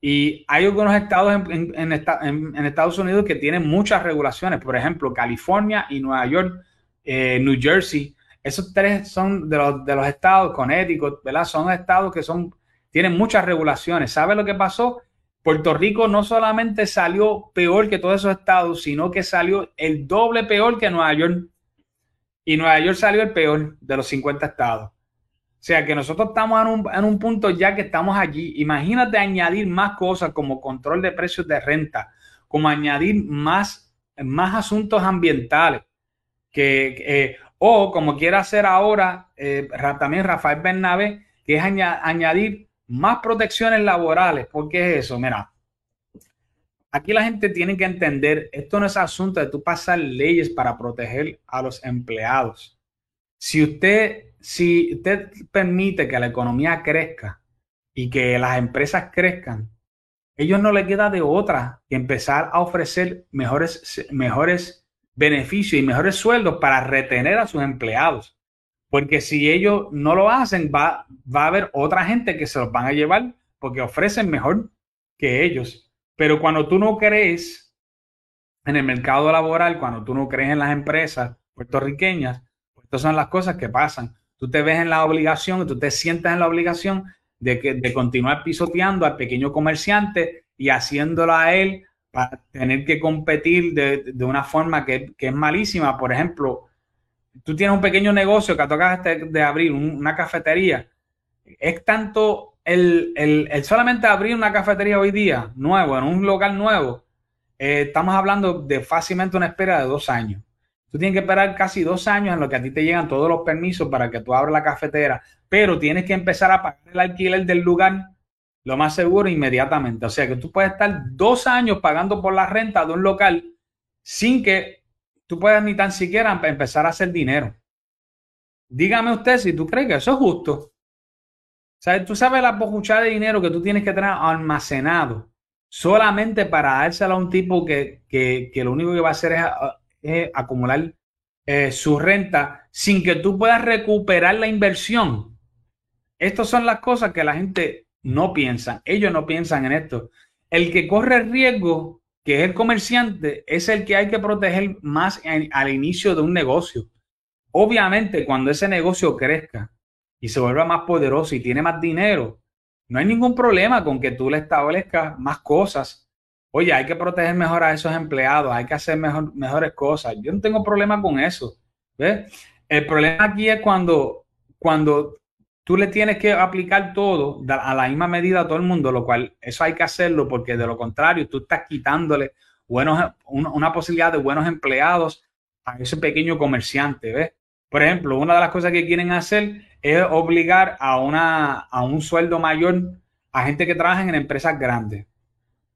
Y hay algunos estados en, Estados Unidos que tienen muchas regulaciones, por ejemplo, California y Nueva York, eh, New Jersey. Esos tres son de los, de los estados, Connecticut, ¿verdad? Son estados que son, tienen muchas regulaciones. ¿Sabe lo que pasó? Puerto Rico no solamente salió peor que todos esos estados, sino que salió el doble peor que Nueva York. Y Nueva York salió el peor de los 50 estados. O sea que nosotros estamos en un, punto ya que estamos allí. Imagínate añadir más cosas como control de precios de renta, como añadir más, más asuntos ambientales, que, eh, o como quiere hacer ahora eh, también Rafael Bernabé, que es añadir más protecciones laborales. ¿Por qué es eso? Mira, aquí la gente tiene que entender, esto no es asunto de tú pasar leyes para proteger a los empleados. Si usted si usted permite que la economía crezca y que las empresas crezcan, ellos no les queda de otra que empezar a ofrecer mejores, mejores beneficios y mejores sueldos para retener a sus empleados. Porque si ellos no lo hacen, va, va a haber otra gente que se los van a llevar porque ofrecen mejor que ellos. Pero cuando tú no crees en el mercado laboral, cuando tú no crees en las empresas puertorriqueñas, pues estas son las cosas que pasan tú te ves en la obligación, tú te sientas en la obligación de, que, de continuar pisoteando al pequeño comerciante y haciéndolo a él para tener que competir de, una forma que, es malísima. Por ejemplo, tú tienes un pequeño negocio que tocas de abrir, una cafetería. Es tanto el, solamente abrir una cafetería hoy día, nuevo, en un local nuevo, eh, estamos hablando de fácilmente una espera de dos años. Tú tienes que esperar casi dos años en lo que a ti te llegan todos los permisos para que tú abras la cafetera, pero tienes que empezar a pagar el alquiler del lugar lo más seguro inmediatamente. O sea que tú puedes estar dos años pagando por la renta de un local sin que tú puedas ni tan siquiera empezar a hacer dinero. Dígame usted si tú crees que eso es justo. O tú sabes la pocuchada de dinero que tú tienes que tener almacenado solamente para dárselo a un tipo que, que, que lo único que va a hacer es acumular eh, su renta sin que tú puedas recuperar la inversión. Estas son las cosas que la gente no piensa. Ellos no piensan en esto. El que corre riesgo, que es el comerciante, es el que hay que proteger más al inicio de un negocio. Obviamente, cuando ese negocio crezca y se vuelva más poderoso y tiene más dinero, no hay ningún problema con que tú le establezcas más cosas oye, hay que proteger mejor a esos empleados, hay que hacer mejor, mejores cosas. Yo no tengo problema con eso. ¿ves? El problema aquí es cuando, cuando tú le tienes que aplicar todo a la misma medida a todo el mundo, lo cual eso hay que hacerlo porque de lo contrario tú estás quitándole buenos, una posibilidad de buenos empleados a ese pequeño comerciante. ¿ves? Por ejemplo, una de las cosas que quieren hacer es obligar a, una, a un sueldo mayor a gente que trabaja en empresas grandes.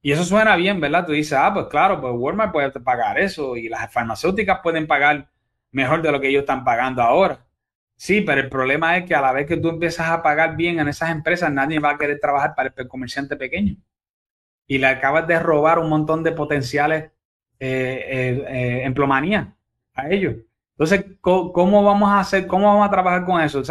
Y eso suena bien, ¿verdad? Tú dices, ah, pues claro, pues Walmart puede pagar eso y las farmacéuticas pueden pagar mejor de lo que ellos están pagando ahora. Sí, pero el problema es que a la vez que tú empiezas a pagar bien en esas empresas, nadie va a querer trabajar para el comerciante pequeño. Y le acabas de robar un montón de potenciales eh, eh, eh a ellos. Entonces, ¿cómo, vamos a hacer, cómo vamos a trabajar con eso?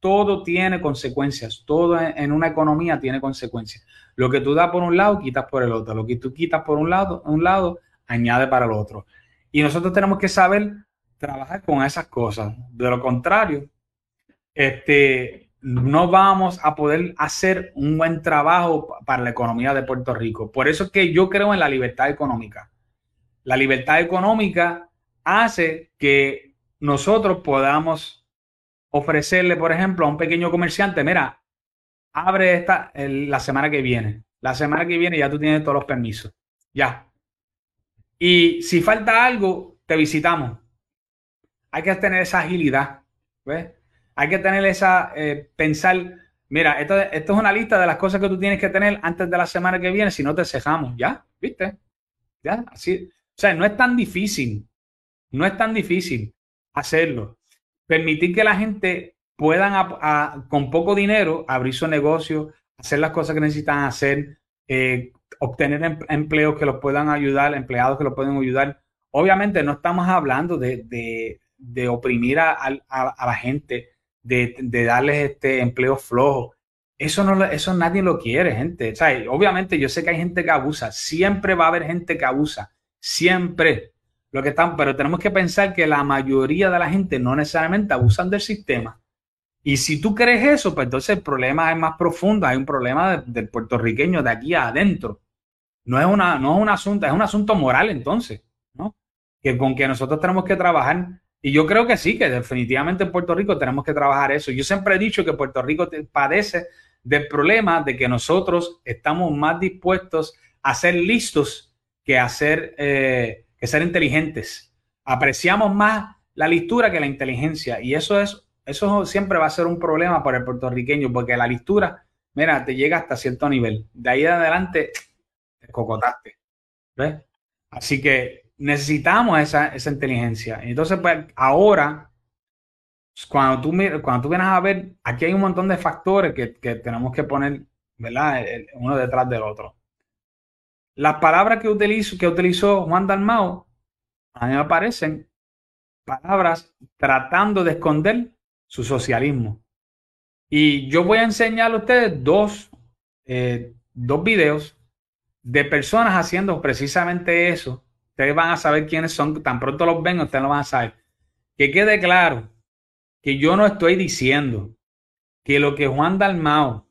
Todo tiene consecuencias, todo en una economía tiene consecuencias. Lo que tú das por un lado, quitas por el otro. Lo que tú quitas por un lado, un lado, añade para el otro. Y nosotros tenemos que saber trabajar con esas cosas. De lo contrario, este, no vamos a poder hacer un buen trabajo para la economía de Puerto Rico. Por eso es que yo creo en la libertad económica. La libertad económica hace que nosotros podamos ofrecerle, por ejemplo, a un pequeño comerciante, mira, abre esta la semana que viene. La semana que viene ya tú tienes todos los permisos. Ya. Y si falta algo, te visitamos. Hay que tener esa agilidad. ¿ves? Hay que tener esa, eh, pensar, mira, esto, es una lista de las cosas que tú tienes que tener antes de la semana que viene, si no te cejamos. Ya, ¿viste? Ya, así. O sea, no es tan difícil. No es tan difícil hacerlo. Permitir que la gente puedan, con poco dinero, abrir su negocio, hacer las cosas que necesitan hacer, eh, obtener em, empleos que los puedan ayudar, empleados que los pueden ayudar. Obviamente no estamos hablando de, oprimir a, la gente, de, darles este empleo flojo. Eso, no, eso nadie lo quiere, gente. obviamente yo sé que hay gente que abusa, siempre va a haber gente que abusa, siempre. Lo que están, pero tenemos que pensar que la mayoría de la gente no necesariamente abusan del sistema. Y si tú crees eso, pues entonces el problema es más profundo, hay un problema del puertorriqueño de aquí adentro. No es, una, no es un asunto, es un asunto moral entonces, ¿no? Que con que nosotros tenemos que trabajar. Y yo creo que sí, que definitivamente en Puerto Rico tenemos que trabajar eso. Yo siempre he dicho que Puerto Rico padece del problema de que nosotros estamos más dispuestos a ser listos que a ser, eh, que ser inteligentes. Apreciamos más la listura que la inteligencia. Y eso es eso siempre va a ser un problema para el puertorriqueño, porque la listura, mira, te llega hasta cierto nivel. De ahí en adelante, te cocotaste. ¿Ves? Así que necesitamos esa, esa inteligencia. Entonces, pues ahora, cuando tú, cuando tú vienes a ver, aquí hay un montón de factores que, que tenemos que poner, ¿verdad? Uno detrás del otro. Las palabras que, utilizo, que utilizó Juan Dalmao, a mí palabras tratando de esconder su socialismo. Y yo voy a enseñar a ustedes dos, eh, dos videos de personas haciendo precisamente eso. Ustedes van a saber quiénes son, tan pronto los ven, ustedes lo van a saber. Que quede claro que yo no estoy diciendo que lo que Juan Dalmao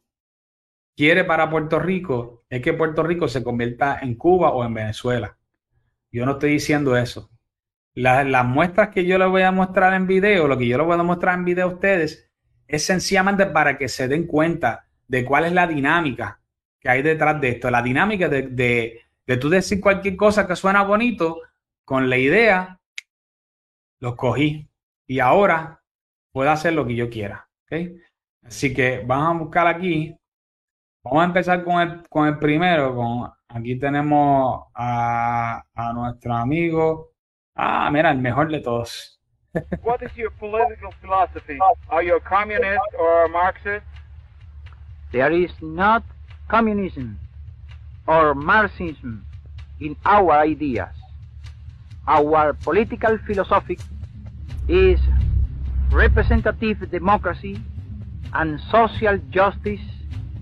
quiere para Puerto Rico es que Puerto Rico se convierta en Cuba o en Venezuela. Yo no estoy diciendo eso las muestras que yo les voy a mostrar en video, lo que yo les voy a mostrar en video a ustedes, es sencillamente para que se den cuenta de cuál es la dinámica que hay detrás de esto. La dinámica de, de, de tú decir cualquier cosa que suena bonito, con la idea, lo cogí y ahora puedo hacer lo que yo quiera. Así que vamos a buscar aquí. Vamos a empezar con el, con el primero. Con, aquí tenemos a, a nuestro amigo Ah, mira, el mejor de todos. what is your political philosophy? Are you a communist or a Marxist? There is not communism or Marxism in our ideas. Our political philosophy is representative democracy and social justice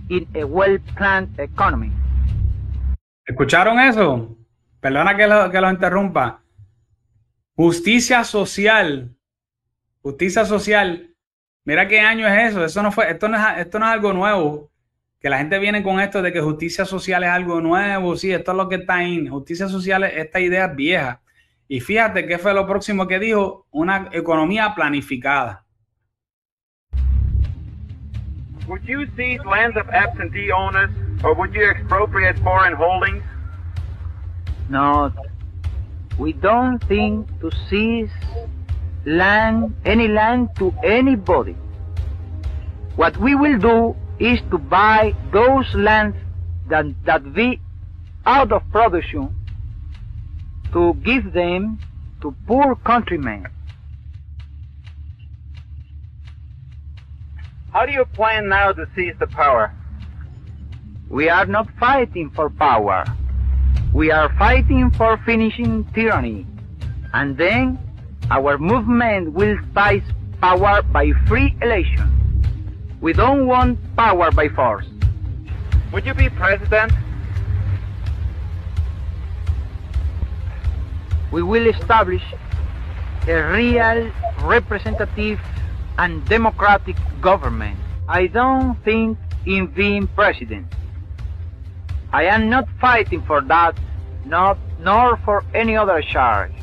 in a well-planned economy. ¿Escucharon eso? Perdona que lo, que lo interrumpa. Justicia social. Justicia social. Mira qué año es eso. Eso no fue, esto no es, esto no es algo nuevo. Que la gente viene con esto de que justicia social es algo nuevo. Sí, esto es lo que está en justicia social. Esta idea es vieja. Y fíjate qué fue lo próximo que dijo, una economía planificada. Would you seize lands of absentee owners or would you expropriate foreign holdings? No, we don't think to seize land, any land to anybody. What we will do is to buy those lands that, that be out of production to give them to poor countrymen. How do you plan now to seize the power? We are not fighting for power. We are fighting for finishing tyranny. And then our movement will seize power by free election. We don't want power by force. Would you be president? We will establish a real representative and democratic government I don't think in being president. I am not fighting for that, not nor for any other charge.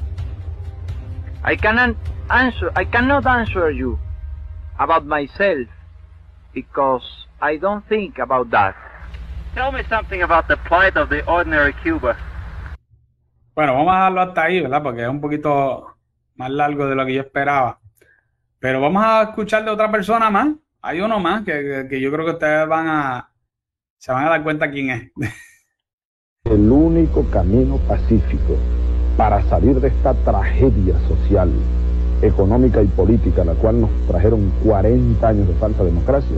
I cannot answer I cannot answer you about myself because I don't think about that. Tell me something about the plight of the ordinary Cuba. Bueno, vamos a dejarlo hasta ahí, ¿verdad? Porque es un poquito más largo de lo que yo esperaba. Pero vamos a escuchar de otra persona más. Hay uno más que, que- que yo creo que ustedes van a se van a dar cuenta quién es. <laughs> El único camino pacífico para salir de esta tragedia social, económica y política, la cual nos trajeron 40 años de falsa democracia,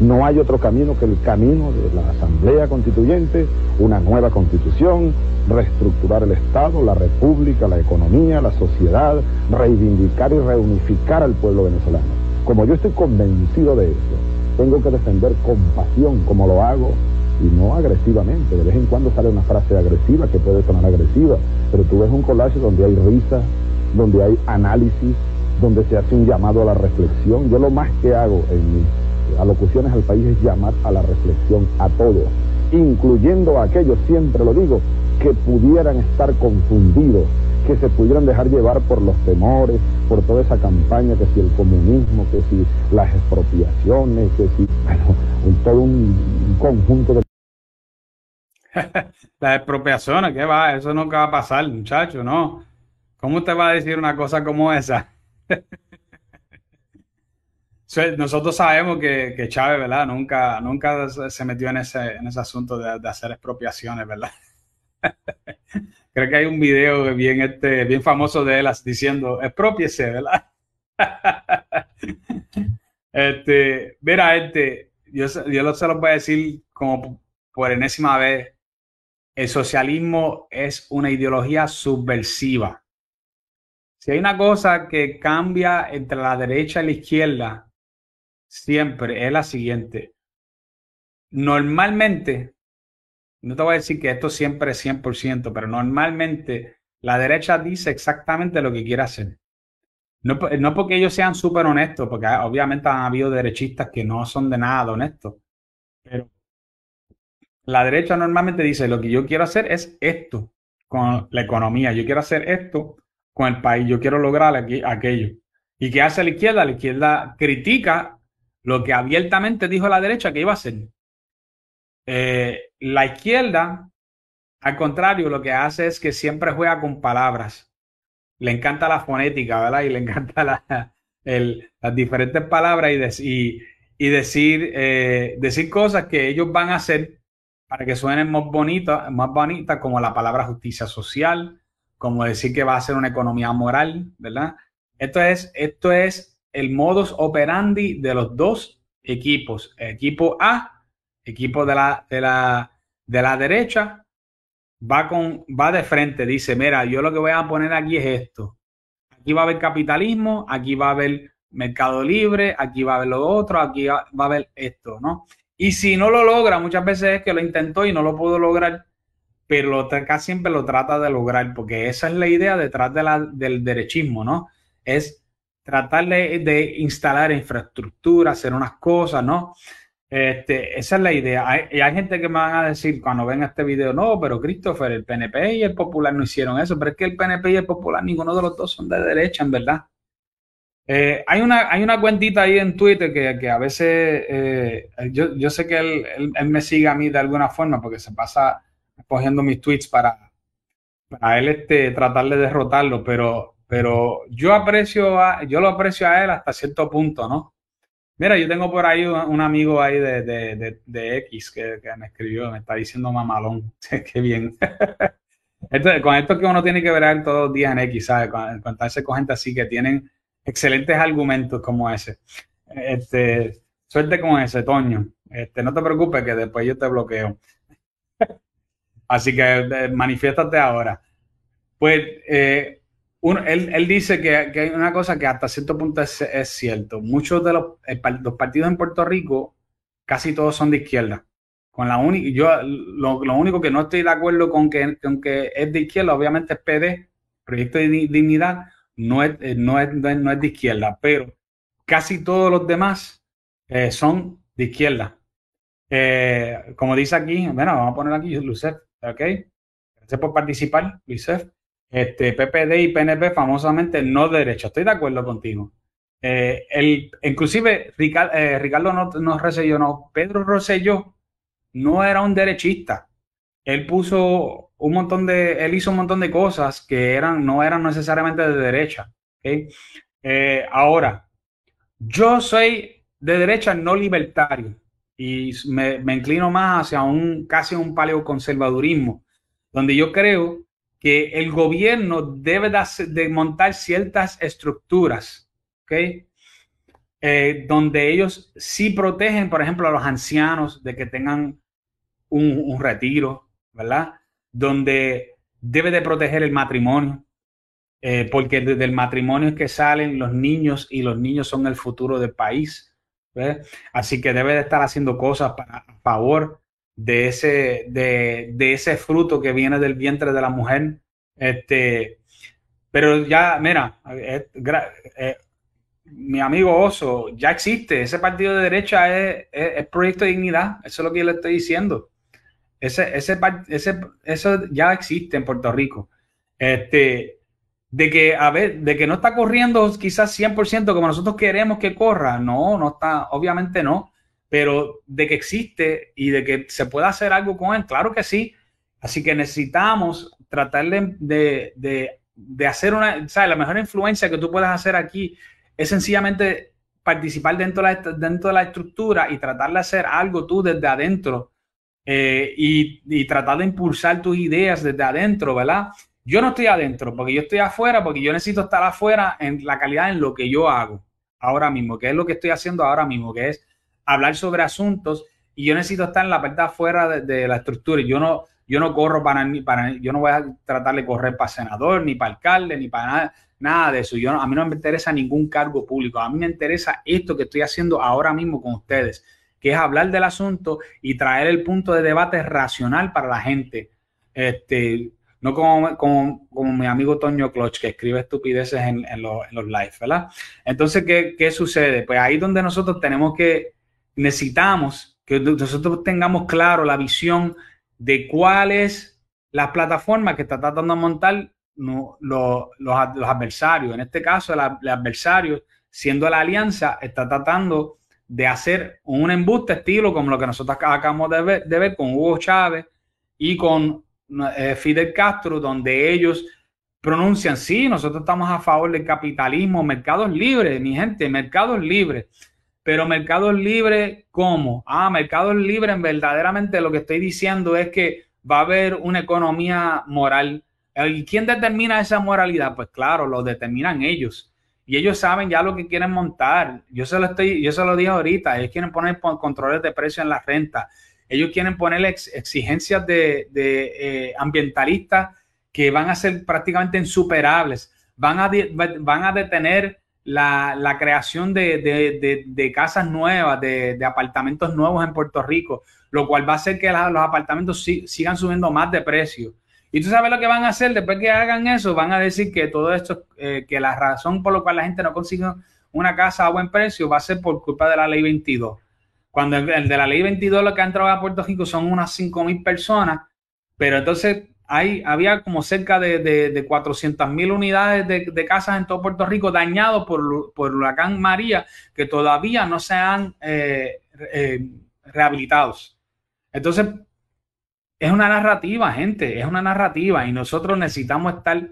no hay otro camino que el camino de la Asamblea Constituyente, una nueva constitución, reestructurar el Estado, la República, la economía, la sociedad, reivindicar y reunificar al pueblo venezolano. Como yo estoy convencido de eso, tengo que defender con pasión, como lo hago, y no agresivamente. De vez en cuando sale una frase agresiva que puede sonar agresiva, pero tú ves un collage donde hay risa, donde hay análisis, donde se hace un llamado a la reflexión. Yo lo más que hago en mis alocuciones al país es llamar a la reflexión a todos, incluyendo a aquellos, siempre lo digo, que pudieran estar confundidos, que se pudieran dejar llevar por los temores, por toda esa campaña, que si el comunismo, que si las expropiaciones, que si, bueno, todo un conjunto de <laughs> Las expropiaciones, ¿qué va? Eso nunca va a pasar, muchacho, ¿no? ¿Cómo usted va a decir una cosa como esa? <laughs> So, Nosotros sabemos que, que Chávez, ¿verdad? Nunca, nunca se metió en ese, en ese asunto de, hacer expropiaciones, ¿verdad? <laughs> Creo que hay un video bien, este, bien famoso de él diciendo, expropiese, ¿verdad? <laughs> Este, mira, este, yo, yo se lo voy a decir como por enésima vez, el socialismo es una ideología subversiva. Si hay una cosa que cambia entre la derecha y la izquierda, siempre es la siguiente. Normalmente, no te voy a decir que esto siempre es 100%, pero normalmente la derecha dice exactamente lo que quiere hacer. No, no porque ellos sean súper honestos, porque ah, obviamente han habido derechistas que no son de nada honestos, pero la derecha normalmente dice, lo que yo quiero hacer es esto con la economía, yo quiero hacer esto con el país, yo quiero lograr aquí, aquello. ¿Y qué hace la izquierda? La izquierda critica lo que abiertamente dijo la derecha que iba a hacer. Eh, la izquierda, al contrario, lo que hace es que siempre juega con palabras. Le encanta la fonética, ¿verdad? Y le <laughs> encanta las diferentes palabras y decir, eh, decir cosas que ellos van a hacer para que suenen más bonitas, más bonitas, como la palabra justicia social, como decir que va a ser una economía moral, ¿verdad? Esto es, esto es el modus operandi de los dos equipos. Equipo A, equipo de la, de la, de la derecha, va, con, va de frente, dice, mira, yo lo que voy a poner aquí es esto. Aquí va a haber capitalismo, aquí va a haber mercado libre, aquí va a haber lo otro, aquí va va a haber esto, ¿no? Y si no lo logra, muchas veces es que lo intentó y no lo pudo lograr, pero lo, casi siempre lo trata de lograr, porque esa es la idea detrás del derechismo, ¿no? Es tratar de, instalar infraestructura, hacer unas cosas, ¿no? Este, esa es la idea. Hay, y hay gente que me van a decir cuando ven este video, no, pero Christopher, el PNP y el Popular no hicieron eso, pero es que el PNP y el Popular, ninguno de los dos son de derecha, en verdad. Eh, hay una, hay una cuentita ahí en Twitter que, que a veces eh, yo, yo sé que él- él me sigue a mí de alguna forma porque se pasa cogiendo mis tweets para, para él este, tratar de derrotarlo, pero, pero yo aprecio a, yo lo aprecio a él hasta cierto punto, ¿no? Mira, yo tengo por ahí un, amigo ahí de, de, de, X que, me escribió, me está diciendo mamalón, <laughs> qué bien. Entonces, con esto que uno tiene que ver todos los días en X, ¿sabes? Con- Encontrarse con gente así que tienen excelentes argumentos como ese. Este, suerte con ese, Toño. Este, no te preocupes que después yo te bloqueo. Así que eh, manifiéstate ahora. Pues eh, uno- él, él dice que, que hay una cosa que hasta cierto punto es, es cierto. Muchos de los, los partidos en Puerto Rico, casi todos son de izquierda. Con la única, yo lo, lo único que no estoy de acuerdo con que, con es de izquierda, obviamente es PD, Proyecto de Di- Dignidad, no es, eh, no es, no es, no es de izquierda, pero casi todos los demás eh, son de izquierda. Como dice aquí, bueno, vamos a poner aquí Lucef, ¿ok? Gracias por participar, Lucef. Este, PPD y PNP famosamente no de derecha. Estoy de acuerdo contigo. Eh, el, inclusive eh, Ricardo, no, no Rosselló, no, Pedro Rosselló no era un derechista. Él puso un montón de, él hizo un montón de cosas que eran, no eran necesariamente de derecha. ¿okay? ahora, yo soy de derecha no libertario y me, inclino más hacia un casi un paleoconservadurismo, donde yo creo que el gobierno debe de, montar ciertas estructuras, ¿ok? Eh, donde ellos sí protegen, por ejemplo, a los ancianos de que tengan un, retiro, ¿verdad? Donde debe de proteger el matrimonio, eh, porque desde el matrimonio es que salen los niños y los niños son el futuro del país. Así que debe de estar haciendo cosas para, a favor de ese, de, ese fruto que viene del vientre de la mujer. Este, pero ya, mira, eh, mi amigo Oso, ya existe. Ese partido de derecha es, es, Proyecto de Dignidad. Eso es lo que yo le estoy diciendo. Ese, ese, ese, eso ya existe en Puerto Rico. Este, de que, a ver, de que no está corriendo quizás 100% como nosotros queremos que corra. No, no está, obviamente no, pero de que existe y de que se pueda hacer algo con él, claro que sí. Así que necesitamos tratar de, de, de, hacer una, ¿sabes? La mejor influencia que tú puedas hacer aquí es sencillamente participar dentro de la, dentro de la estructura y tratar de hacer algo tú desde adentro eh, y, y tratar de impulsar tus ideas desde adentro, ¿verdad? Yo no estoy adentro, porque yo estoy afuera, porque yo necesito estar afuera en la calidad en lo que yo hago ahora mismo, que es lo que estoy haciendo ahora mismo, que es hablar sobre asuntos y yo necesito estar en la parte afuera de, la estructura. Yo no, yo no corro para, para, yo no voy a tratar de correr para senador, ni para alcalde, ni para nada, nada de eso. Yo a mí no me interesa ningún cargo público. A mí me interesa esto que estoy haciendo ahora mismo con ustedes, que es hablar del asunto y traer el punto de debate racional para la gente. Este, no como, como, mi amigo Toño Cloch, que escribe estupideces en, los, en lives, ¿verdad? Entonces, ¿qué, sucede? Pues ahí donde nosotros tenemos que, necesitamos que nosotros tengamos claro la visión de cuáles las plataformas que está tratando de montar los, adversarios. En este caso, el, adversario, siendo la alianza, está tratando de hacer un embuste estilo como lo que nosotros acabamos de ver, de ver con Hugo Chávez y con Fidel Castro, donde ellos pronuncian, sí, nosotros estamos a favor del capitalismo, mercados libres, mi gente, mercados libres. Pero mercados libres, ¿cómo? Ah, mercados libres, verdaderamente lo que estoy diciendo es que va a haber una economía moral. ¿Y quién determina esa moralidad? Pues claro, lo determinan ellos. Y ellos saben ya lo que quieren montar. Yo se lo estoy, yo se lo dije ahorita, ellos quieren poner controles de precio en la renta. Ellos quieren poner exigencias de, eh, ambientalistas que van a ser prácticamente insuperables. Van a, van a detener la, creación de, casas nuevas, de, apartamentos nuevos en Puerto Rico, lo cual va a hacer que los apartamentos sigan subiendo más de precio. Y tú sabes lo que van a hacer después que hagan eso, van a decir que todo esto, eh, que la razón por la cual la gente no consigue una casa a buen precio va a ser por culpa de la ley 22. Cuando el, de la ley 22 lo que ha entrado a Puerto Rico son unas 5 mil personas, pero entonces hay, había como cerca de, de, 400 mil unidades de, casas en todo Puerto Rico dañados por, por el huracán María que todavía no se han eh, eh, rehabilitados. Entonces, es una narrativa, gente, es una narrativa y nosotros necesitamos estar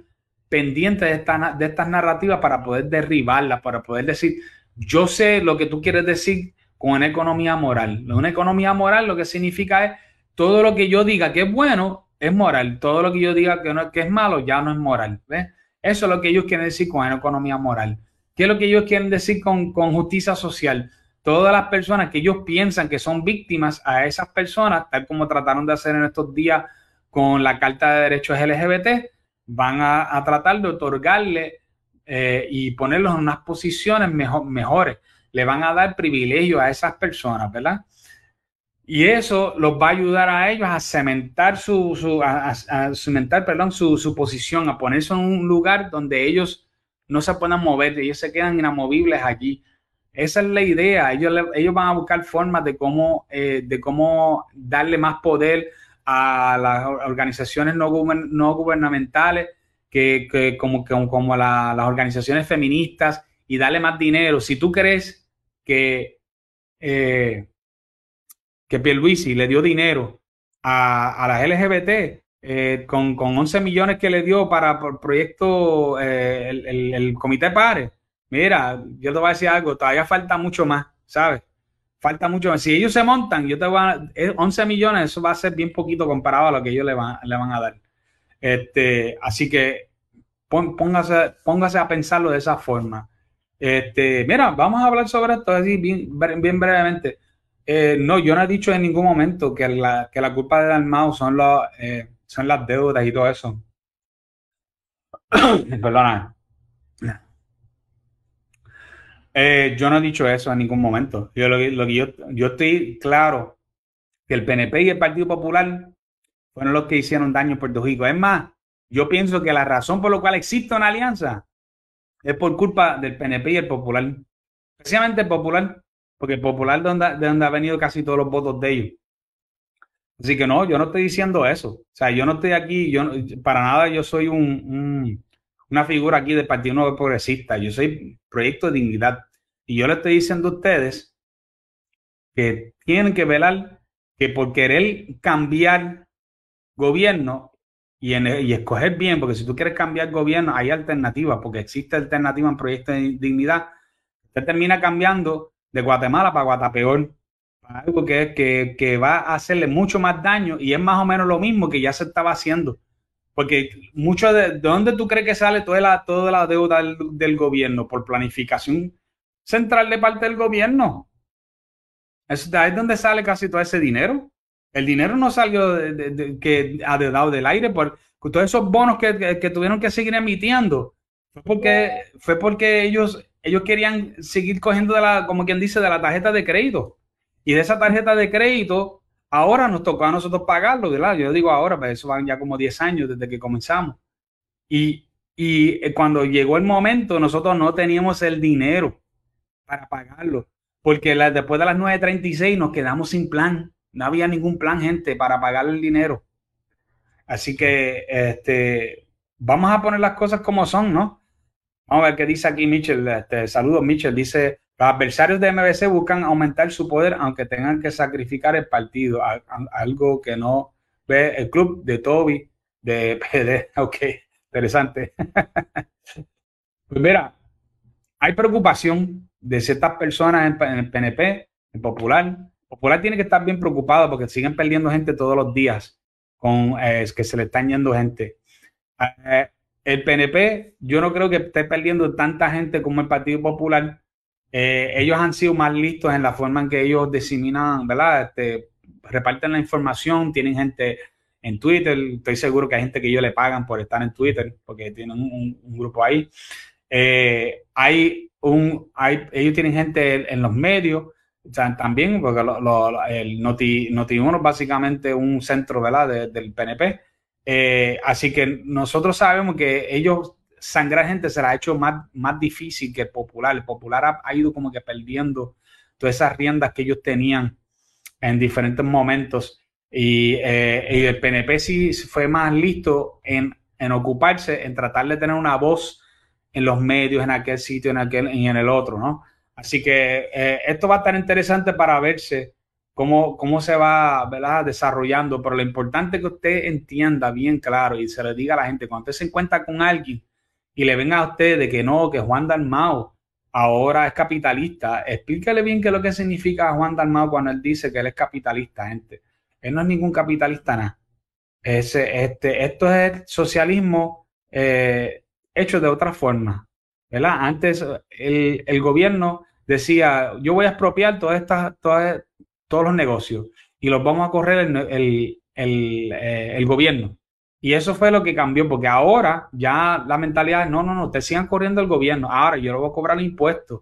pendientes de, de estas narrativas para poder derribarlas, para poder decir, yo sé lo que tú quieres decir, con una economía moral. Una economía moral lo que significa es todo lo que yo diga que es bueno es moral, todo lo que yo diga que, no, que es malo ya no es moral. Eso es lo que ellos quieren decir con una economía moral. ¿Qué es lo que ellos quieren decir con, con justicia social? Todas las personas que ellos piensan que son víctimas a esas personas, tal como trataron de hacer en estos días con la Carta de Derechos LGBT, van a, tratar de otorgarle eh, y ponerlos en unas posiciones mejor, mejores le van a dar privilegio a esas personas, ¿verdad? Y eso los va a ayudar a ellos a cementar su, su a, perdón, su, su, posición, a ponerse en un lugar donde ellos no se puedan mover, ellos se quedan inamovibles allí. esa es la idea. Ellos, ellos van a buscar formas de cómo, eh, de cómo darle más poder a las organizaciones no, no gubernamentales, que, que como, como, como la- las organizaciones feministas, y darle más dinero. Si tú crees que, eh, que Pierluisi le dio dinero a, a las LGBT eh, con, con 11 millones que le dio para por proyecto eh, el, el- el Comité Pare, mira, yo te voy a decir algo, todavía falta mucho más, ¿sabes? Falta mucho más. Si ellos se montan, yo te voy a, eh, 11 millones, eso va a ser bien poquito comparado a lo que ellos le van, le van a dar. Este, así que póngase, póngase a pensarlo de esa forma. Este, mira, vamos a hablar sobre esto así bien, bre- bien brevemente. Eh, no, yo no he dicho en ningún momento que la, que la culpa de Dalmau son, los, eh, son las deudas y todo eso. <coughs> Perdona. Eh, yo no he dicho eso en ningún momento. Yo, lo, yo, yo estoy claro que el PNP y el Partido Popular fueron los que hicieron daño en Puerto Rico. Es más, yo pienso que la razón por la cual existe una alianza es por culpa del PNP y el Popular. Especialmente el Popular, porque el Popular de donde, de ha venido casi todos los votos de ellos. Así que no, yo no estoy diciendo eso. O sea, yo no estoy aquí, yo para nada yo soy un- una figura aquí del Partido Nuevo Progresista. Yo soy Proyecto de Dignidad. Y yo le estoy diciendo a ustedes que tienen que velar que por querer cambiar gobierno y, escoger bien, porque si tú quieres cambiar gobierno, hay alternativas, porque existe alternativa en Proyecto de Dignidad. Usted termina cambiando de Guatemala para Guatapeor, para algo que, que, que va a hacerle mucho más daño y es más o menos lo mismo que ya se estaba haciendo. Porque mucho de, ¿de dónde tú crees que sale toda la, toda la deuda del, del gobierno? Por planificación central de parte del gobierno. Eso de ahí es donde sale casi todo ese dinero. El dinero no salió de, de- de- que del aire por todos esos bonos que, que- tuvieron que seguir emitiendo. Fue porque, fue porque ellos, ellos querían seguir cogiendo de la, como quien dice, de la tarjeta de crédito. Y de esa tarjeta de crédito, ahora nos tocó a nosotros pagarlo, ¿verdad? Yo digo ahora, pero eso van ya como 10 años desde que comenzamos. Y, y eh, cuando llegó el momento, nosotros no teníamos el dinero para pagarlo, porque después de las 9.36 nos quedamos sin plan. No había ningún plan, gente, para pagar el dinero. Así que este, vamos a poner las cosas como son, ¿no? Vamos a ver qué dice aquí Mitchell. Este, saludos, Mitchell. Dice, los adversarios de MBC buscan aumentar su poder aunque tengan que sacrificar el partido. a- algo que no ve el club de Toby, de PD. <laughs> Ok, interesante. <laughs> Pues mira, hay preocupación de ciertas personas en, en el PNP, en Popular. Popular tiene que estar bien preocupado porque siguen perdiendo gente todos los días con eh, que se le están yendo gente. Eh, el PNP, yo no creo que esté perdiendo tanta gente como el Partido Popular. Eh, ellos han sido más listos en la forma en que ellos diseminan, ¿verdad? Este, reparten la información, tienen gente en Twitter. Estoy seguro que hay gente que ellos le pagan por estar en Twitter porque tienen un, grupo ahí. Hay un, hay, ellos tienen gente en, en los medios también, porque lo- el Noti, Noti1 es básicamente un centro ¿verdad? de- del PNP. Eh, así que nosotros sabemos que ellos sangrar gente se la ha hecho más, más difícil que el popular. El popular ha, ha ido como que perdiendo todas esas riendas que ellos tenían en diferentes momentos. Y, eh, y el PNP sí fue más listo en, en ocuparse, en tratar de tener una voz en los medios, en aquel sitio, en aquel y en el otro, ¿no? Así que eh, esto va a estar interesante para verse cómo, cómo se va desarrollando, pero lo importante es que usted entienda bien claro y se le diga a la gente, cuando usted se encuentra con alguien y le venga a usted de que no, que Juan Dalmao ahora es capitalista, explícale bien qué es lo que significa Juan Dalmao cuando él dice que él es capitalista, gente. Él no es ningún capitalista, nada. Ese, este, esto es socialismo eh, hecho de otra forma. ¿Verdad? Antes el, el gobierno decía, yo voy a expropiar todas estas, todas, todos los negocios y los vamos a correr el, el, el, eh, gobierno. Y eso fue lo que cambió, porque ahora ya la mentalidad es, no, no, no, te sigan corriendo el gobierno, ahora yo lo voy a cobrar impuestos.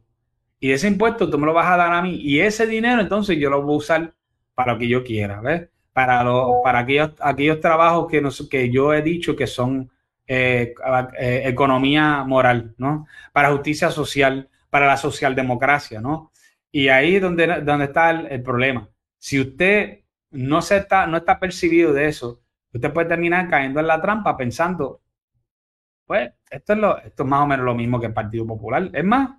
Y ese impuesto tú me lo vas a dar a mí y ese dinero entonces yo lo voy a usar para lo que yo quiera, ¿ves? Para, lo, para aquellos, aquellos trabajos que, nos, que yo he dicho que son eh, eh, economía moral, ¿no? Para justicia social, para la socialdemocracia, ¿no? Y ahí es donde, donde está el, problema. Si usted no, se está, no está percibido de eso, usted puede terminar cayendo en la trampa pensando, pues esto es, lo, esto es más o menos lo mismo que el Partido Popular. Es más,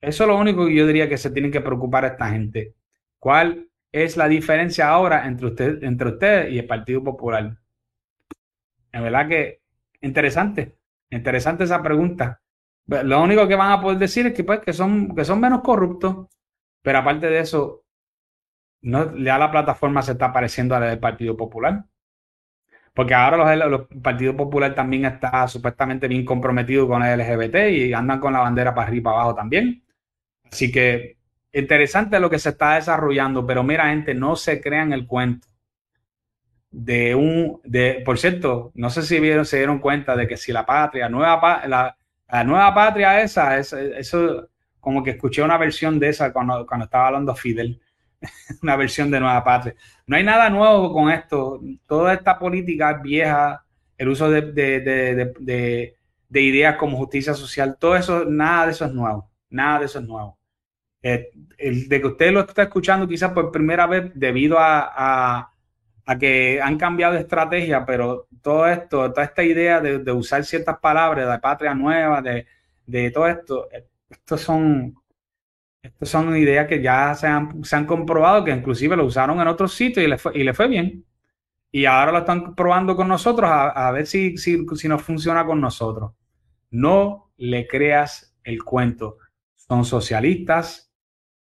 eso es lo único que yo diría que se tienen que preocupar esta gente. ¿Cuál es la diferencia ahora entre usted, entre ustedes y el Partido Popular? En verdad que interesante, interesante esa pregunta. Lo único que van a poder decir es que, pues, que, son, que son menos corruptos, pero aparte de eso, no, ya la plataforma se está pareciendo a la del Partido Popular. Porque ahora los, los Partido Popular también está supuestamente bien comprometido con el LGBT y andan con la bandera para arriba y para abajo también. Así que interesante lo que se está desarrollando, pero mira, gente, no se crean el cuento de un, de, por cierto, no sé si vieron, se dieron cuenta de que si la patria, nueva, la, la nueva patria esa, es, eso, como que escuché una versión de esa cuando, cuando estaba hablando Fidel, <laughs> una versión de nueva patria. No hay nada nuevo con esto, toda esta política vieja, el uso de, de, de, de, ideas como justicia social, todo eso, nada de eso es nuevo, nada de eso es nuevo. Eh, el de que usted lo está escuchando quizás por primera vez debido a que han cambiado de estrategia, pero todo esto, toda esta idea de, usar ciertas palabras, de patria nueva, de, de todo esto, estos son, estos son ideas que ya se han, se han comprobado, que inclusive lo usaron en otros sitios y le fue, y le fue bien. Y ahora lo están probando con nosotros a, a ver si, si, si nos funciona con nosotros. No le creas el cuento. Son socialistas,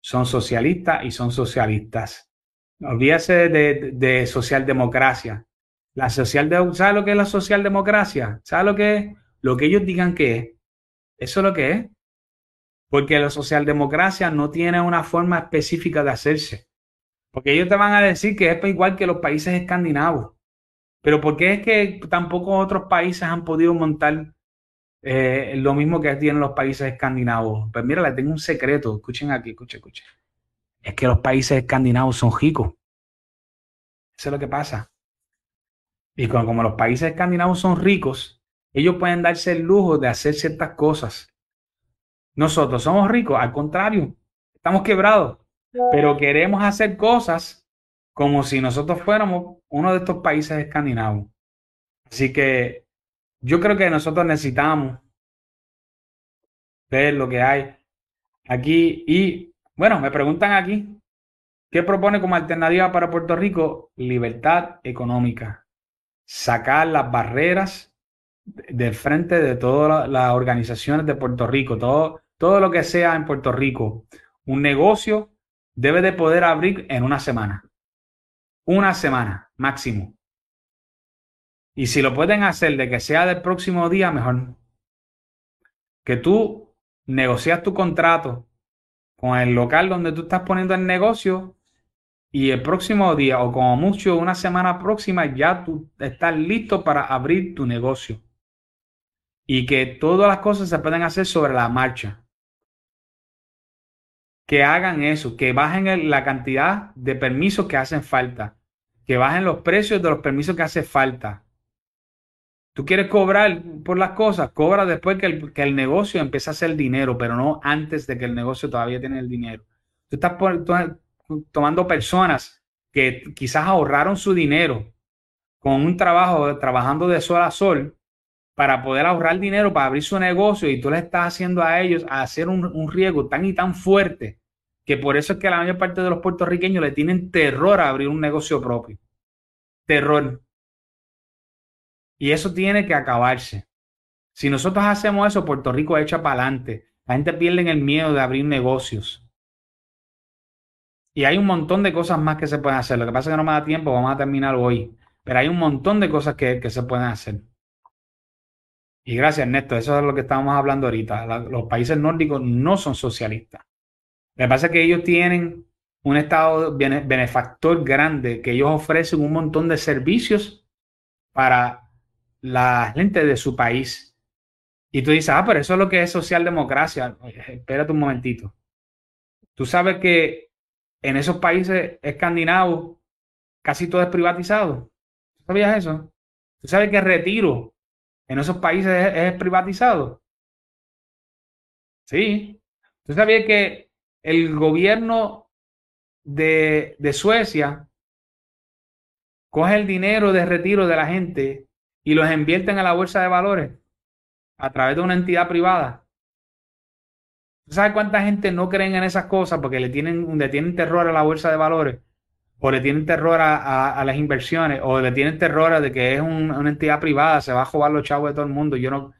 son socialistas y son socialistas Olvídese de, de, socialdemocracia. La social de, ¿Sabe lo que es la socialdemocracia? ¿Sabe lo que es? Lo que ellos digan que es. Eso es lo que es. Porque la socialdemocracia no tiene una forma específica de hacerse. Porque ellos te van a decir que es igual que los países escandinavos. Pero ¿por qué es que tampoco otros países han podido montar eh, lo mismo que tienen los países escandinavos? Pues mira, le tengo un secreto. Escuchen aquí, escuchen, escuchen es que los países escandinavos son ricos. Eso es lo que pasa. Y como, los países escandinavos son ricos, ellos pueden darse el lujo de hacer ciertas cosas. Nosotros somos ricos, al contrario, estamos quebrados, pero queremos hacer cosas como si nosotros fuéramos uno de estos países escandinavos. Así que yo creo que nosotros necesitamos ver lo que hay aquí y bueno, me preguntan aquí, ¿qué propone como alternativa para Puerto Rico? Libertad económica. Sacar las barreras del frente de todas las organizaciones de Puerto Rico, todo, todo lo que sea en Puerto Rico. Un negocio debe de poder abrir en una semana. Una semana máximo. Y si lo pueden hacer de que sea del próximo día, mejor. Que tú negocias tu contrato con el local donde tú estás poniendo el negocio y el próximo día o como mucho una semana próxima ya tú estás listo para abrir tu negocio. Y que todas las cosas se pueden hacer sobre la marcha. Que hagan eso, que bajen la cantidad de permisos que hacen falta, que bajen los precios de los permisos que hacen falta, Tú quieres cobrar por las cosas, cobra después que el, que el negocio empieza a hacer dinero, pero no antes de que el negocio todavía tiene el dinero. Tú estás tomando personas que quizás ahorraron su dinero con un trabajo, trabajando de sol a sol, para poder ahorrar dinero para abrir su negocio y tú le estás haciendo a ellos hacer un, un riesgo tan y tan fuerte que por eso es que la mayor parte de los puertorriqueños le tienen terror a abrir un negocio propio. Terror. Y eso tiene que acabarse. Si nosotros hacemos eso, Puerto Rico echa para adelante. La gente pierde el miedo de abrir negocios. Y hay un montón de cosas más que se pueden hacer. Lo que pasa es que no me da tiempo, vamos a terminar hoy. Pero hay un montón de cosas que, que se pueden hacer. Y gracias, Néstor. Eso es lo que estábamos hablando ahorita. los países nórdicos no son socialistas. Lo que pasa es que ellos tienen un estado benefactor grande, que ellos ofrecen un montón de servicios para la gente de su país. Y tú dices, ah, pero eso es lo que es socialdemocracia. Espérate un momentito. Tú sabes que en esos países escandinavos casi todo es privatizado. ¿Sabías eso? ¿Tú sabes que el retiro en esos países es, privatizado? Sí. ¿Tú sabías que el gobierno de, de Suecia coge el dinero de retiro de la gente y los invierte en la bolsa de valores a través de una entidad privada? ¿Tú sabes cuánta gente no creen en esas cosas porque le tienen, le tienen terror a la bolsa de valores? O le tienen terror a, las inversiones, o le tienen terror a de que es una entidad privada, se va a jugar los chavos de todo el mundo. Yo no,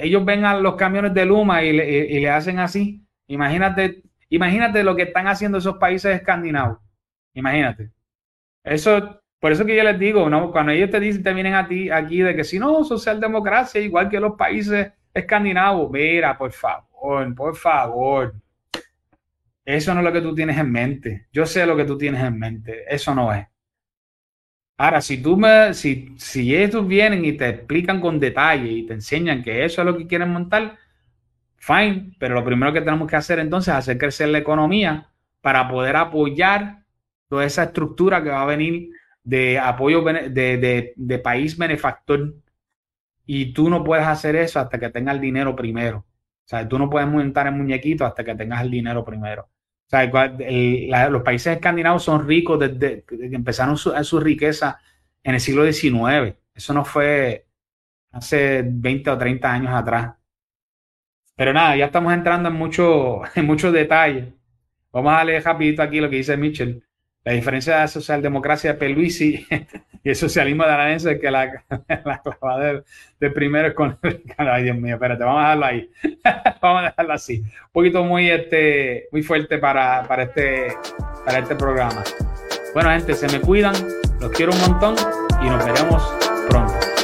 ellos ven a los camiones de Luma y le, hacen así. Imagínate, imagínate lo que están haciendo esos países escandinavos. Imagínate. Eso, por eso que yo les digo, cuando ellos te dicen, te vienen a ti aquí de que si no, socialdemocracia, igual que los países escandinavos, mira, por favor, por favor. Eso no es lo que tú tienes en mente. Yo sé lo que tú tienes en mente. Eso no es. Ahora, si tú me, si, si ellos vienen y te explican con detalle y te enseñan que eso es lo que quieren montar, fine, pero lo primero que tenemos que hacer entonces es hacer crecer la economía para poder apoyar toda esa estructura que va a venir de apoyo de, de, país benefactor. Y tú no puedes hacer eso hasta que tengas el dinero primero. O sea, tú no puedes montar el muñequito hasta que tengas el dinero primero. O sea, los países escandinavos son ricos desde, que empezaron su, riqueza en el siglo XIX. Eso no fue hace 20 o 30 años atrás. Pero nada, ya estamos entrando en, mucho, <laughs> en muchos detalles. Vamos a leer rapidito aquí lo que dice Mitchell. La diferencia de la socialdemocracia de Peluisi <laughs> y el socialismo de Aranense es que la, <laughs> la clava de, primero es con... <laughs> Ay, Dios mío, espérate, vamos a dejarlo ahí. vamos a dejarlo así. Un poquito muy, este, muy fuerte para, para, este, para este programa. Bueno, gente, se me cuidan, los quiero un montón y nos veremos pronto.